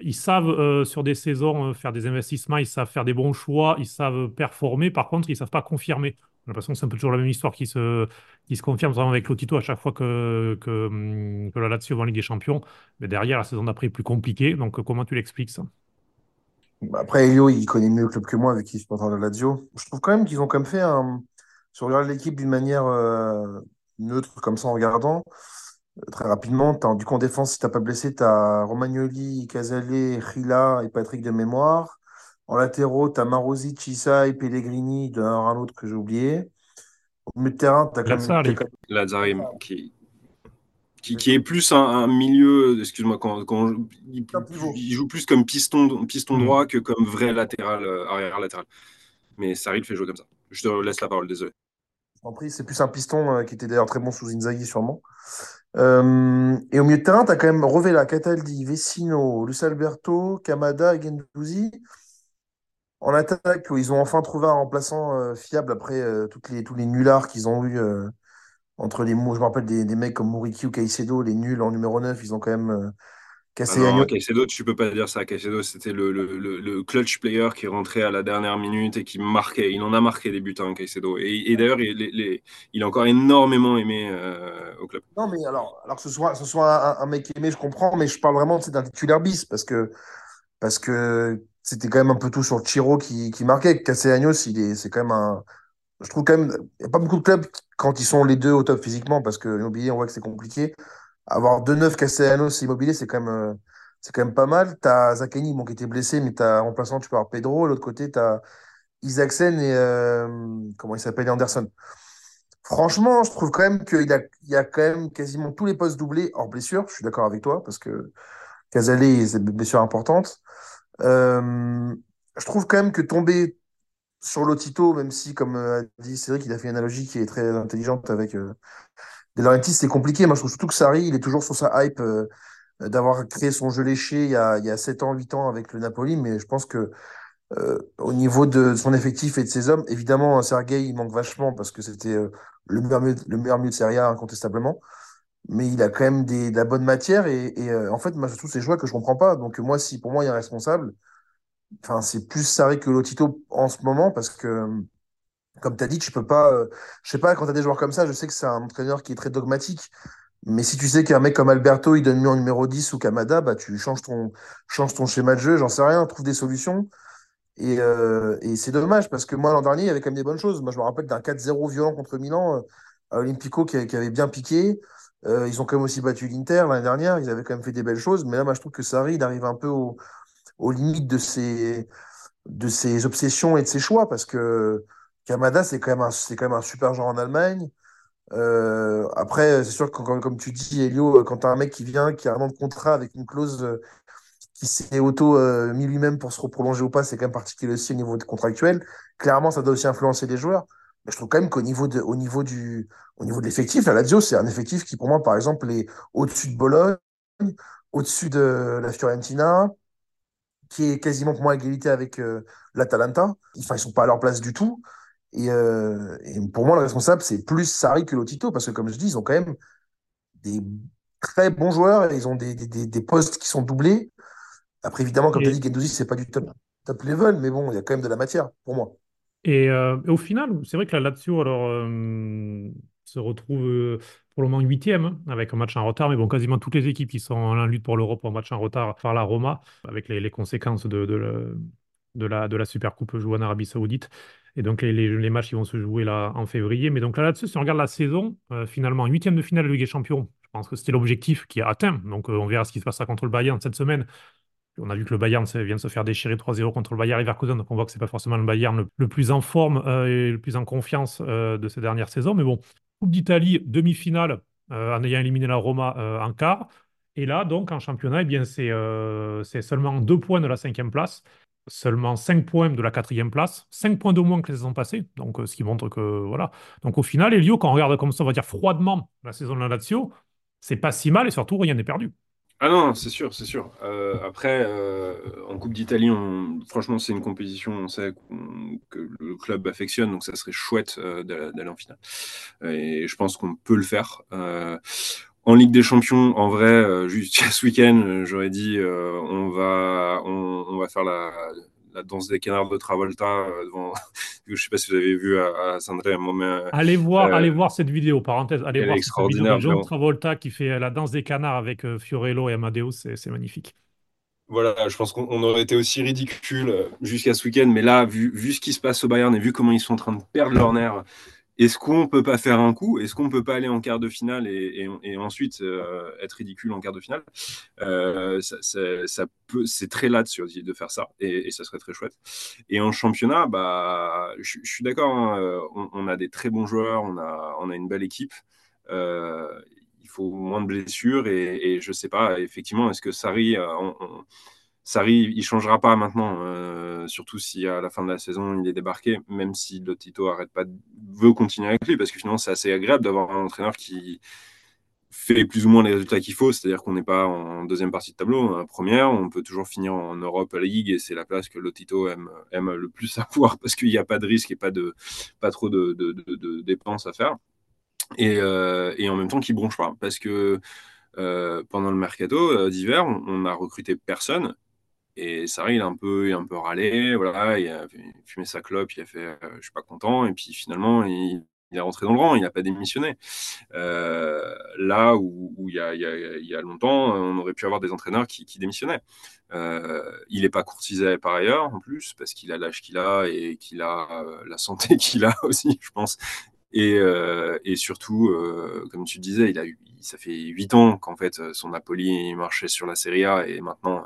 ils savent euh, sur des saisons euh, faire des investissements, ils savent faire des bons choix, ils savent performer. Par contre, ils ne savent pas confirmer. On a l'impression que c'est un peu toujours la même histoire qui se, qui se confirme vraiment avec Lotito à chaque fois que, que, hum, la Lazio va en Ligue des Champions. Mais derrière, la saison d'après est plus compliquée. Donc, comment tu l'expliques ça? Après, Elio, il connaît mieux le club que moi avec qui il supporte la Lazio. Je trouve quand même qu'ils ont quand même fait un, si on regarde l'équipe d'une manière euh, neutre, comme ça, en regardant, euh, très rapidement, as, du coup, en défense, si tu n'as pas blessé, tu as Romagnoli, Casale, Rila et Patrick de mémoire. En latéraux, tu as Marosi, Chisai, Pellegrini, d'un un autre que j'ai oublié. Au milieu de terrain, tu as quand même. Lazare, qui, qui, qui, est plus un, un milieu, excuse-moi, quand, quand il, il, joue plus comme piston, piston mmh. droit que comme vrai latéral, euh, arrière latéral. Mais Sarri le fait jouer comme ça. Je te laisse la parole, désolé. C'est plus un piston euh, qui était d'ailleurs très bon sous Inzaghi, sûrement. Euh, et au milieu de terrain, tu as quand même Rovella, Cataldi, Vecino, Luis Alberto, Kamada, Gendouzi. en attaque, ils ont enfin trouvé un remplaçant euh, fiable après euh, toutes les, tous les nullards qu'ils ont eu euh, entre les mots. Je me rappelle des, des mecs comme Muriqui ou Caicedo, les nuls en numéro 9, ils ont quand même euh, Ah cassé non, l'agneau. Caicedo, tu peux pas dire ça. Caicedo, c'était le, le, le, le clutch player qui rentrait à la dernière minute et qui marquait. Il en a marqué des buts, hein, Caicedo. Et, et d'ailleurs, il, les- il a encore énormément aimé euh, au club. Non, mais alors, alors que ce soit, ce soit un, un mec aimé, je comprends, mais je parle vraiment d'un titulaire bis parce que parce que c'était quand même un peu tout sur Chiro qui, qui marquait. Castellanos, il est, c'est quand même un. Je trouve quand même, il n'y a pas beaucoup de clubs quand ils sont les deux au top physiquement parce que l'immobilier, on voit que c'est compliqué. Avoir deux neufs Castellanos et Immobilier, c'est quand même, euh, c'est quand même pas mal. T'as Zakani, bon, qui était blessé, mais t'as remplaçant, tu peux avoir Pedro. L'autre côté, t'as Isaacsen et euh, comment il s'appelle, Anderson. Franchement, je trouve quand même qu'il a, il a quand même quasiment tous les postes doublés hors blessure. Je suis d'accord avec toi parce que Casalé, c'est une blessure importante. Euh, je trouve quand même que tomber sur Lotito, même si, comme euh, a dit Cédric, il a fait une analogie qui est très intelligente avec euh, De c'est compliqué. Moi, je trouve surtout que Sarri, il est toujours sur sa hype euh, d'avoir créé son jeu léché il y a, il y a 7 ans, 8 ans avec le Napoli. Mais je pense que euh, au niveau de son effectif et de ses hommes, évidemment, Sergei, il manque vachement parce que c'était le meilleur milieu, de Serie A, incontestablement. Mais il a quand même des, de la bonne matière et, en fait, moi, c'est tous ces choix que je comprends pas. Donc, moi, si pour moi, il y a un responsable, c'est plus Sarri que Lotito en ce moment parce que, comme tu as dit, tu peux pas, euh, je sais pas, quand tu as des joueurs comme ça, je sais que c'est un entraîneur qui est très dogmatique. Mais si tu sais qu'un mec comme Alberto, il donne mieux en numéro 10 ou Kamada, bah, tu changes ton, changes ton schéma de jeu, j'en sais rien, trouve des solutions. Et, euh, et c'est dommage parce que moi, l'an dernier, il y avait quand même des bonnes choses. Moi, je me rappelle d'un 4-0 violent contre Milan euh, à Olympico qui, qui avait bien piqué. Euh, ils ont quand même aussi battu l'Inter l'année dernière. Ils avaient quand même fait des belles choses. Mais là, moi, je trouve que Sarri, il arrive un peu au- aux limites de ses, de ses obsessions et de ses choix parce que Kamada, c'est quand même un, quand même un super joueur en Allemagne. Euh, après, c'est sûr que, comme, comme tu dis, Elio, quand tu as un mec qui vient, qui a un an de contrat avec une clause euh, qui s'est auto euh, mis lui-même pour se reprolonger ou pas, c'est quand même particulier aussi au niveau contractuel. Clairement, ça doit aussi influencer les joueurs. Mais je trouve quand même qu'au niveau niveau niveau de l'effectif, la Lazio, c'est un effectif qui, pour moi, par exemple, est au-dessus de Bologne, au-dessus de la Fiorentina, qui est quasiment pour moi à égalité avec euh, l'Atalanta. Enfin, ils sont pas à leur place du tout. Et, euh, et pour moi, le responsable, c'est plus Sarri que Lotito, parce que comme je dis, ils ont quand même des très bons joueurs, et ils ont des, des, des, postes qui sont doublés. Après, évidemment, comme tu as dit, Gendouzi, c'est pas du top, top level, mais bon, il y a quand même de la matière, pour moi. et, euh, et au final, c'est vrai que la Lazio alors, euh, se retrouve pour le moment huitième hein, avec un match en retard, mais bon, quasiment toutes les équipes qui sont en lutte pour l'Europe ont un match en retard par la Roma, avec les, conséquences de, de, la, de la Supercoupe jouée en Arabie Saoudite. Et donc les, matchs ils vont se jouer là en février. Mais donc là, là-dessus, si on regarde la saison, euh, finalement, huitième de finale de Ligue des Champions, je pense que c'était l'objectif qui est atteint. Donc euh, on verra ce qui se passera contre le Bayern cette semaine. On a vu que le Bayern vient de se faire déchirer 3-0 contre le Bayern Leverkusen, donc on voit que c'est pas forcément le Bayern le, le plus en forme euh, et le plus en confiance euh, de ces dernières saisons. Mais bon, Coupe d'Italie, demi-finale, euh, en ayant éliminé la Roma euh, en quart. Et là, donc, en championnat, eh bien, c'est euh, c'est seulement deux points de la cinquième place, seulement cinq points de la quatrième place, cinq points de moins que la saison passée. Donc, ce qui montre que, voilà. Donc, au final, Elio, quand on regarde comme ça, on va dire froidement la saison de la Lazio, c'est pas si mal et surtout, rien n'est perdu. Ah non, c'est sûr, c'est sûr. Euh, après, euh, en Coupe d'Italie, franchement, c'est une compétition, on sait que le club affectionne, donc ça serait chouette euh, d'aller en finale. Et je pense qu'on peut le faire. Euh, en Ligue des Champions, en vrai, jusqu'à ce week-end, j'aurais dit, on va, on va faire la, la danse des canards de Travolta euh, devant. Je sais pas si vous avez vu à, à Saint-André un moment. Allez voir, Euh, allez voir cette vidéo, parenthèse, allez elle est voir cette vidéo extraordinaire, de. Travolta qui fait la danse des canards avec euh, Fiorello et Amadeus, c'est magnifique. Voilà, je pense qu'on on aurait été aussi ridicule euh, jusqu'à ce week-end, mais là, vu, vu ce qui se passe au Bayern et vu comment ils sont en train de perdre leur nerf, est-ce qu'on peut pas faire un coup? Est-ce qu'on peut pas aller en quart de finale et, ensuite euh, être ridicule en quart de finale? Euh, ça, c'est très laid sur de faire ça et, ça serait très chouette. Et en championnat, bah, je, je suis d'accord. hein, euh, on, a des très bons joueurs, on a, on a une belle équipe. Il faut moins de blessures et, et je sais pas effectivement est-ce que Sarri Sarri il changera pas maintenant euh, surtout si à la fin de la saison il est débarqué même si le Tito pas veut continuer avec lui parce que finalement c'est assez agréable d'avoir un entraîneur qui fait plus ou moins les résultats qu'il faut, c'est-à-dire qu'on n'est pas en deuxième partie de tableau, en première, on peut toujours finir en Europe League et c'est la place que Lotito aime, aime le plus avoir parce qu'il n'y a pas de risque et pas, de, pas trop de, dépenses à faire. Et, euh, et en même temps, qui bronche pas parce que euh, pendant le mercato d'hiver, on, a recruté personne et Sarri, il a un peu, il a un peu râlé, voilà, il a fumé sa clope, il a fait, je suis pas content, et puis finalement, il, il est rentré dans le rang, il n'a pas démissionné. Euh, là où, il, y a, longtemps, on aurait pu avoir des entraîneurs qui, démissionnaient. Euh, il n'est pas courtisé par ailleurs, en plus, parce qu'il a l'âge qu'il a et qu'il a euh, la santé qu'il a aussi, je pense. Et, surtout, comme tu disais, il a ça fait huit ans qu'en fait son Napoli marchait sur la Serie A et maintenant.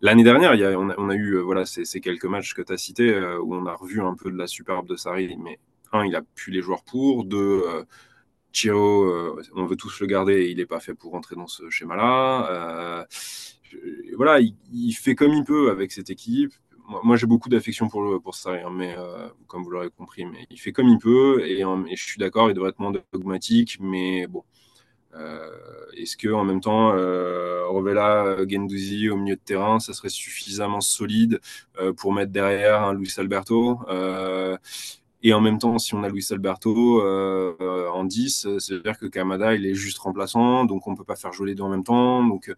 L'année dernière, on, a, eu voilà, ces, quelques matchs que tu as cités où on a revu un peu de la superbe de Sarri, mais un, il a plus les joueurs pour. Deux, euh, Chiro, euh, on veut tous le garder, il n'est pas fait pour rentrer dans ce schéma-là. Euh, voilà, il, fait comme il peut avec cette équipe. Moi, j'ai beaucoup d'affection pour, ça, hein, mais comme vous l'aurez compris, mais il fait comme il peut, et, je suis d'accord, il devrait être moins dogmatique, mais bon. Est-ce que en même temps, Revela, Gendouzi au milieu de terrain, ça serait suffisamment solide pour mettre derrière un Luis Alberto et en même temps, si on a Luis Alberto euh, en 10, c'est-à-dire que Kamada, il est juste remplaçant, donc on ne peut pas faire jouer les deux en même temps. Donc,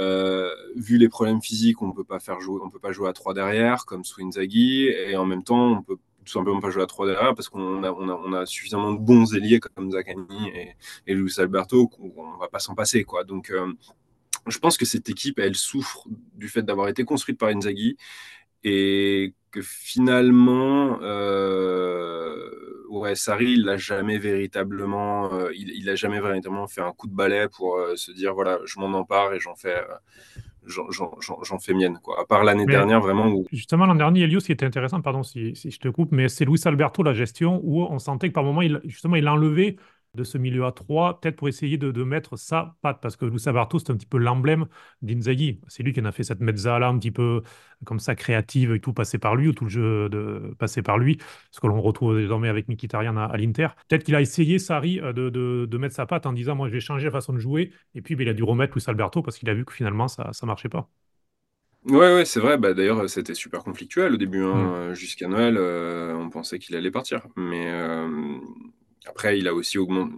euh, vu les problèmes physiques, on ne peut pas faire jouer, on peut pas jouer à 3 derrière, comme sous Inzaghi, et en même temps, on peut tout simplement pas jouer à 3 derrière parce qu'on a, suffisamment de bons ailiers comme Zakani et, Luis Alberto qu'on va pas s'en passer. Quoi. Donc, euh, je pense que cette équipe, elle souffre du fait d'avoir été construite par Inzaghi et que finalement, euh, ouais, Sarri, il n'a jamais véritablement, euh, il, a jamais véritablement fait un coup de balai pour euh, se dire voilà, je m'en empare et j'en fais. J'en fais mienne, quoi. À part l'année dernière, vraiment. Justement, l'an dernier, Elios, ce qui était intéressant, pardon si, si je te coupe, mais c'est Luis Alberto, la gestion, où on sentait que par moment, il, justement, il a enlevé de ce milieu à 3, peut-être pour essayer de, mettre sa patte, parce que Luis Barto, c'est un petit peu l'emblème d'Inzaghi. C'est lui qui en a fait cette mezzala un petit peu comme ça créative et tout passé par lui, ou tout le jeu de, passé par lui, ce que l'on retrouve désormais avec Mkhitaryan à, à l'Inter. Peut-être qu'il a essayé, Sarri, euh, de, de, mettre sa patte en disant, moi, je vais changer la façon de jouer, et puis ben, il a dû remettre Luis Alberto parce qu'il a vu que finalement, ça ne marchait pas. Ouais, ouais, c'est vrai. Bah, d'ailleurs, c'était super conflictuel au début. Hein. Mm. Jusqu'à Noël, euh, on pensait qu'il allait partir. Mais euh, après, il a aussi augmenté,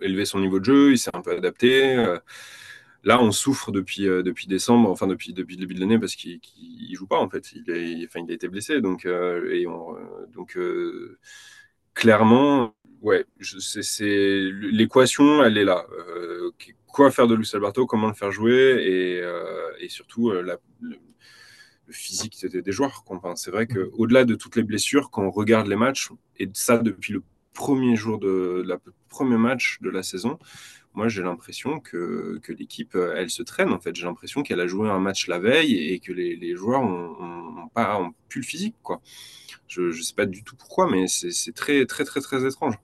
élevé son niveau de jeu, il s'est un peu adapté. Euh, là, on souffre depuis, euh, depuis décembre, enfin depuis, depuis le début de l'année, parce qu'il ne joue pas en fait. Il, enfin, il a été blessé. Donc, euh, clairement, ouais, l'équation, elle est là. quoi faire de Luis Alberto, comment le faire jouer et, et surtout la, le, physique des joueurs. c'est vrai qu'au-delà de toutes les blessures, quand on regarde les matchs, et ça depuis le premier jour de, la premier match de la saison, moi j'ai l'impression que, que l'équipe elle se traîne en fait. J'ai l'impression qu'elle a joué un match la veille et que les, les joueurs ont, pas ont plus le physique quoi. Je ne sais pas du tout pourquoi, mais c'est très très très très étrange.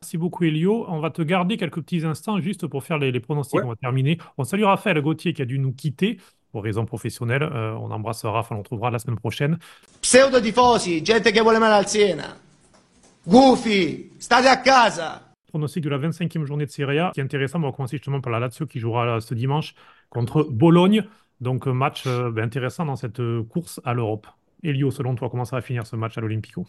Merci beaucoup Elio. On va te garder quelques petits instants juste pour faire les, pronostics. On va terminer. On salue Raphaël Gauthier qui a dû nous quitter pour raisons professionnelles. Euh, on embrasse Raphaël, on le retrouvera la semaine prochaine. Pseudo tifosi, gente che vuole mal al Siena. Goofy, state a casa Pronostic de la 25e journée de Serie A, qui est intéressant. On va commencer justement par la Lazio qui jouera ce dimanche contre Bologne. Donc, match euh, ben, intéressant dans cette euh, course à l'Europe. Elio, selon toi, comment ça va finir ce match à l'Olympico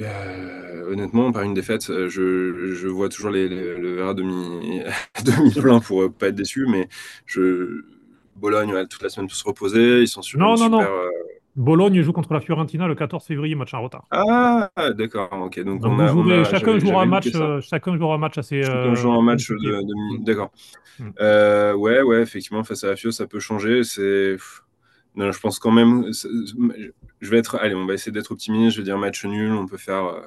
euh, honnêtement, par une défaite, je, je vois toujours les, le verre demi, demi plein pour ne pas être déçu, mais je, Bologne, toute la semaine pour se reposer, ils sont sur non, non, non. Bologne joue contre la Fiorentina le 14 février, match en retard. Ah, d'accord, ok. Donc, on a, chacun, jouera un match, euh, chacun jouera un match assez. Chacun jouera un match de. d'accord. Hmm. Euh, ouais, ouais, effectivement, face à la Fio, ça peut changer. C'est. Non, je pense quand même. Je vais être. Allez, on va essayer d'être optimiste. Je vais dire match nul. On peut faire euh,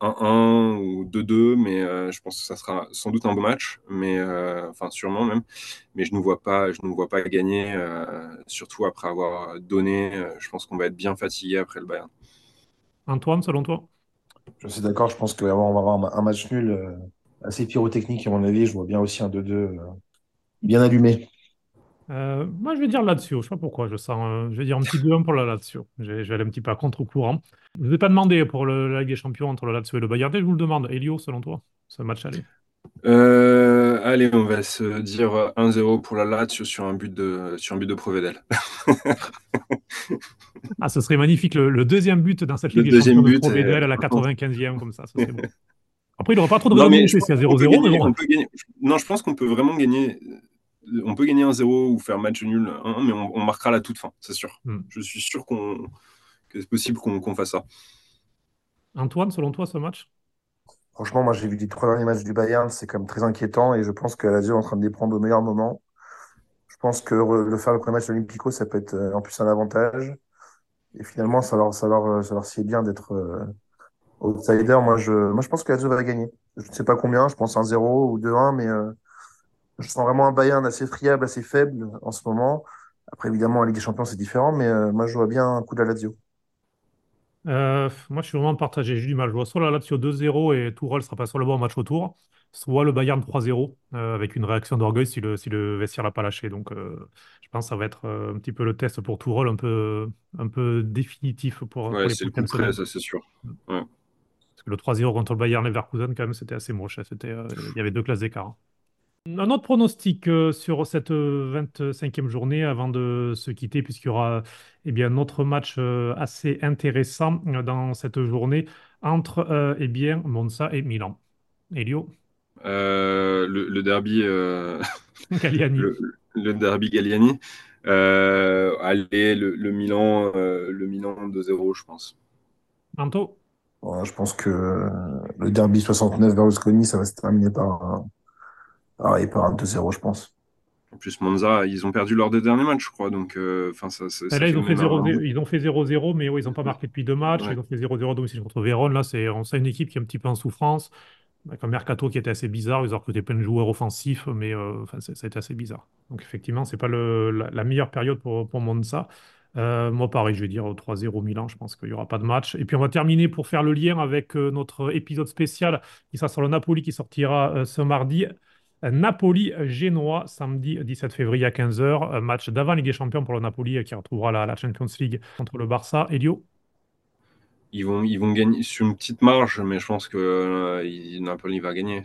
1-1 ou 2-2, mais euh, je pense que ça sera sans doute un beau match, mais euh, enfin sûrement même. Mais je ne vois pas, je ne vois pas gagner, euh, surtout après avoir donné. je pense qu'on va être bien fatigué après le Bayern. Antoine, selon toi? Je suis d'accord. Je pense qu'on va avoir un match nul assez pyrotechnique à mon avis. Je vois bien aussi un 2-2 bien allumé. Euh, moi, je vais dire Lazio. Je sais pas pourquoi. Je sens, euh, je vais dire un petit 2-1 pour la Lazio. Je vais, aller un petit peu à contre-courant. Je ne vais pas demander pour le, la Ligue des Champions entre le Lazio et le Bayern. Je vous le demande. Elio, selon toi, ce match aller? Euh, allez, on va se dire 1-0 pour la Lazio sur un but de, sur un but de Provedel. ah, ce serait magnifique. Le, deuxième but dans cette Ligue des Champions de Provedel à la 95e, comme ça. ça serait. Après, il n'aura pas trop de valeur c'est à 0-0. Non, je pense qu'on peut vraiment gagner. On peut gagner 1-0 ou faire match nul, mais on, marquera la toute fin, c'est sûr. Hmm. Je suis sûr qu'on, que c'est possible qu'on fasse ça. Antoine, selon toi, ce match? Franchement, moi, j'ai vu les trois derniers matchs du Bayern, c'est quand même très inquiétant et je pense que la est en train de les prendre au meilleur moment. Je pense que le faire le premier match olympico, ça peut être euh, en plus un avantage. Et finalement, ça leur, ça leur, ça leur sied bien d'être euh, outsider. Moi, je, moi, je pense que Lazio va gagner. Je ne sais pas combien, je pense un 0 ou 2-1, mais euh, je sens vraiment un Bayern assez friable, assez faible en ce moment. Après, évidemment, la Ligue des Champions, c'est différent, mais moi, je vois bien un coup de la Lazio. Euh, moi, je suis vraiment partagé. J'ai du mal. Je vois soit la Lazio 2-0 et Tourelle sera pas sur le bon match retour, soit le Bayern 3-0 euh, avec une réaction d'orgueil si le, si le vestiaire l'a pas lâché. Donc, euh, je pense que ça va être un petit peu le test pour Tourelle, un peu, un peu définitif pour, ouais, c'est le coup près, ça c'est sûr. Ouais. Parce que le 3-0 contre le Bayern Leverkusen, quand même, c'était assez moche. C'était, il y avait deux classes d'écart. Un autre pronostic euh, sur cette 25e journée avant de se quitter, puisqu'il y aura eh bien, un autre match euh, assez intéressant euh, dans cette journée entre eh bien, Monza et Milan. Elio? Le, derby Galliani. Le, derby Galliani. allez, le, Milan, le Milan 2-0, je pense. Anto? Je pense que le derby 69 Berlusconi, ça va se terminer par ah, il part un 2-0, je pense. En plus, Monza, ils ont perdu lors des derniers matchs, je crois. Donc, euh, enfin, ça, là, ils ont, fait 0 ils ont fait 0-0, mais ouais, ils n'ont pas marqué depuis deux matchs. Ils ont fait 0-0 domicile contre Vérone. Là, c'est on sait une équipe qui est un petit peu en souffrance. Avec un mercato qui était assez bizarre. Ils ont recruté plein de joueurs offensifs, mais euh, enfin, ça a été assez bizarre. Donc, effectivement, ce n'est pas le, la, meilleure période pour, pour Monza. Euh, moi, pareil, je vais dire 3-0 Milan. Je pense qu'il n'y aura pas de match. Et puis, on va terminer pour faire le lien avec notre épisode spécial qui sera sur le Napoli qui sortira ce mardi. Napoli-Génois, samedi 17 février à 15h. Match d'avant Ligue des Champions pour le Napoli qui retrouvera la, Champions League contre le Barça. Elio ils vont, ils vont gagner sur une petite marge, mais je pense que euh, Napoli va gagner.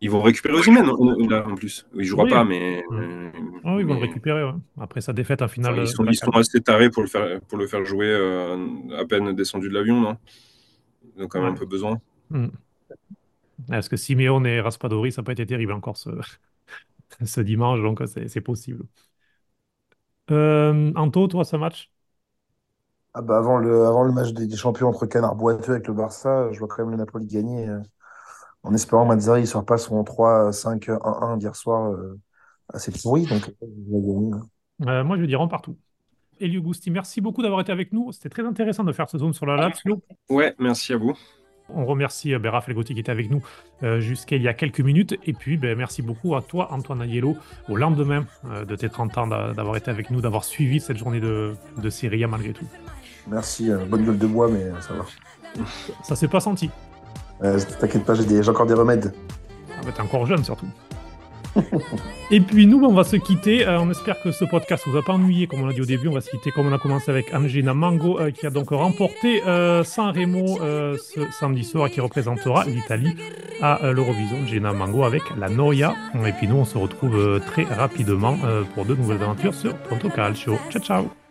Ils vont récupérer Osimhen en plus. Ils ne jouera pas, mais. Ah ils vont le récupérer. Après sa défaite en finale. ils, sont, assez tarés pour le faire, pour le faire jouer euh, à peine descendu de l'avion, non? Ils ont quand même un peu besoin. Hmm. Est-ce que Simeone et Raspadori, ça n'a pas été terrible encore ce, ce dimanche, donc c'est possible. Euh, Anto, toi, ce match? Ah bah avant, le, avant le match des, champions entre Canard Boiteux avec le Barça, je vois quand même le Napoli gagner. Euh, en espérant Mazzari ne sort pas son 3-5-1-1 d'hier soir euh, assez pourri. Donc, euh, moi, je vais dire en partout. Elio Gusti, merci beaucoup d'avoir été avec nous. C'était très intéressant de faire ce zone sur la Lazio. Ouais, merci à vous. On remercie euh, ben, Raphaël Gauthier qui était avec nous euh, jusqu'à il y a quelques minutes. Et puis, ben, merci beaucoup à toi, Antoine Agnello, au lendemain euh, de tes 30 ans d'avoir été avec nous, d'avoir suivi cette journée de, de Serie A malgré tout. Merci, bonne gueule de bois, mais ça va. Ça s'est pas senti. T'inquiète pas, j'ai encore des remèdes. Ah, T'es encore jeune surtout. Et puis nous, on va se quitter. Euh, on espère que ce podcast vous a pas ennuyé, comme on l'a dit au début. On va se quitter comme on a commencé avec Angina Mango, euh, qui a donc remporté euh, San Remo ce samedi soir, qui représentera l'Italie à l'Eurovision. Gina Mango avec la Noia. Et puis nous, on se retrouve très rapidement pour de nouvelles aventures sur Pronto Calcio. Ciao, ciao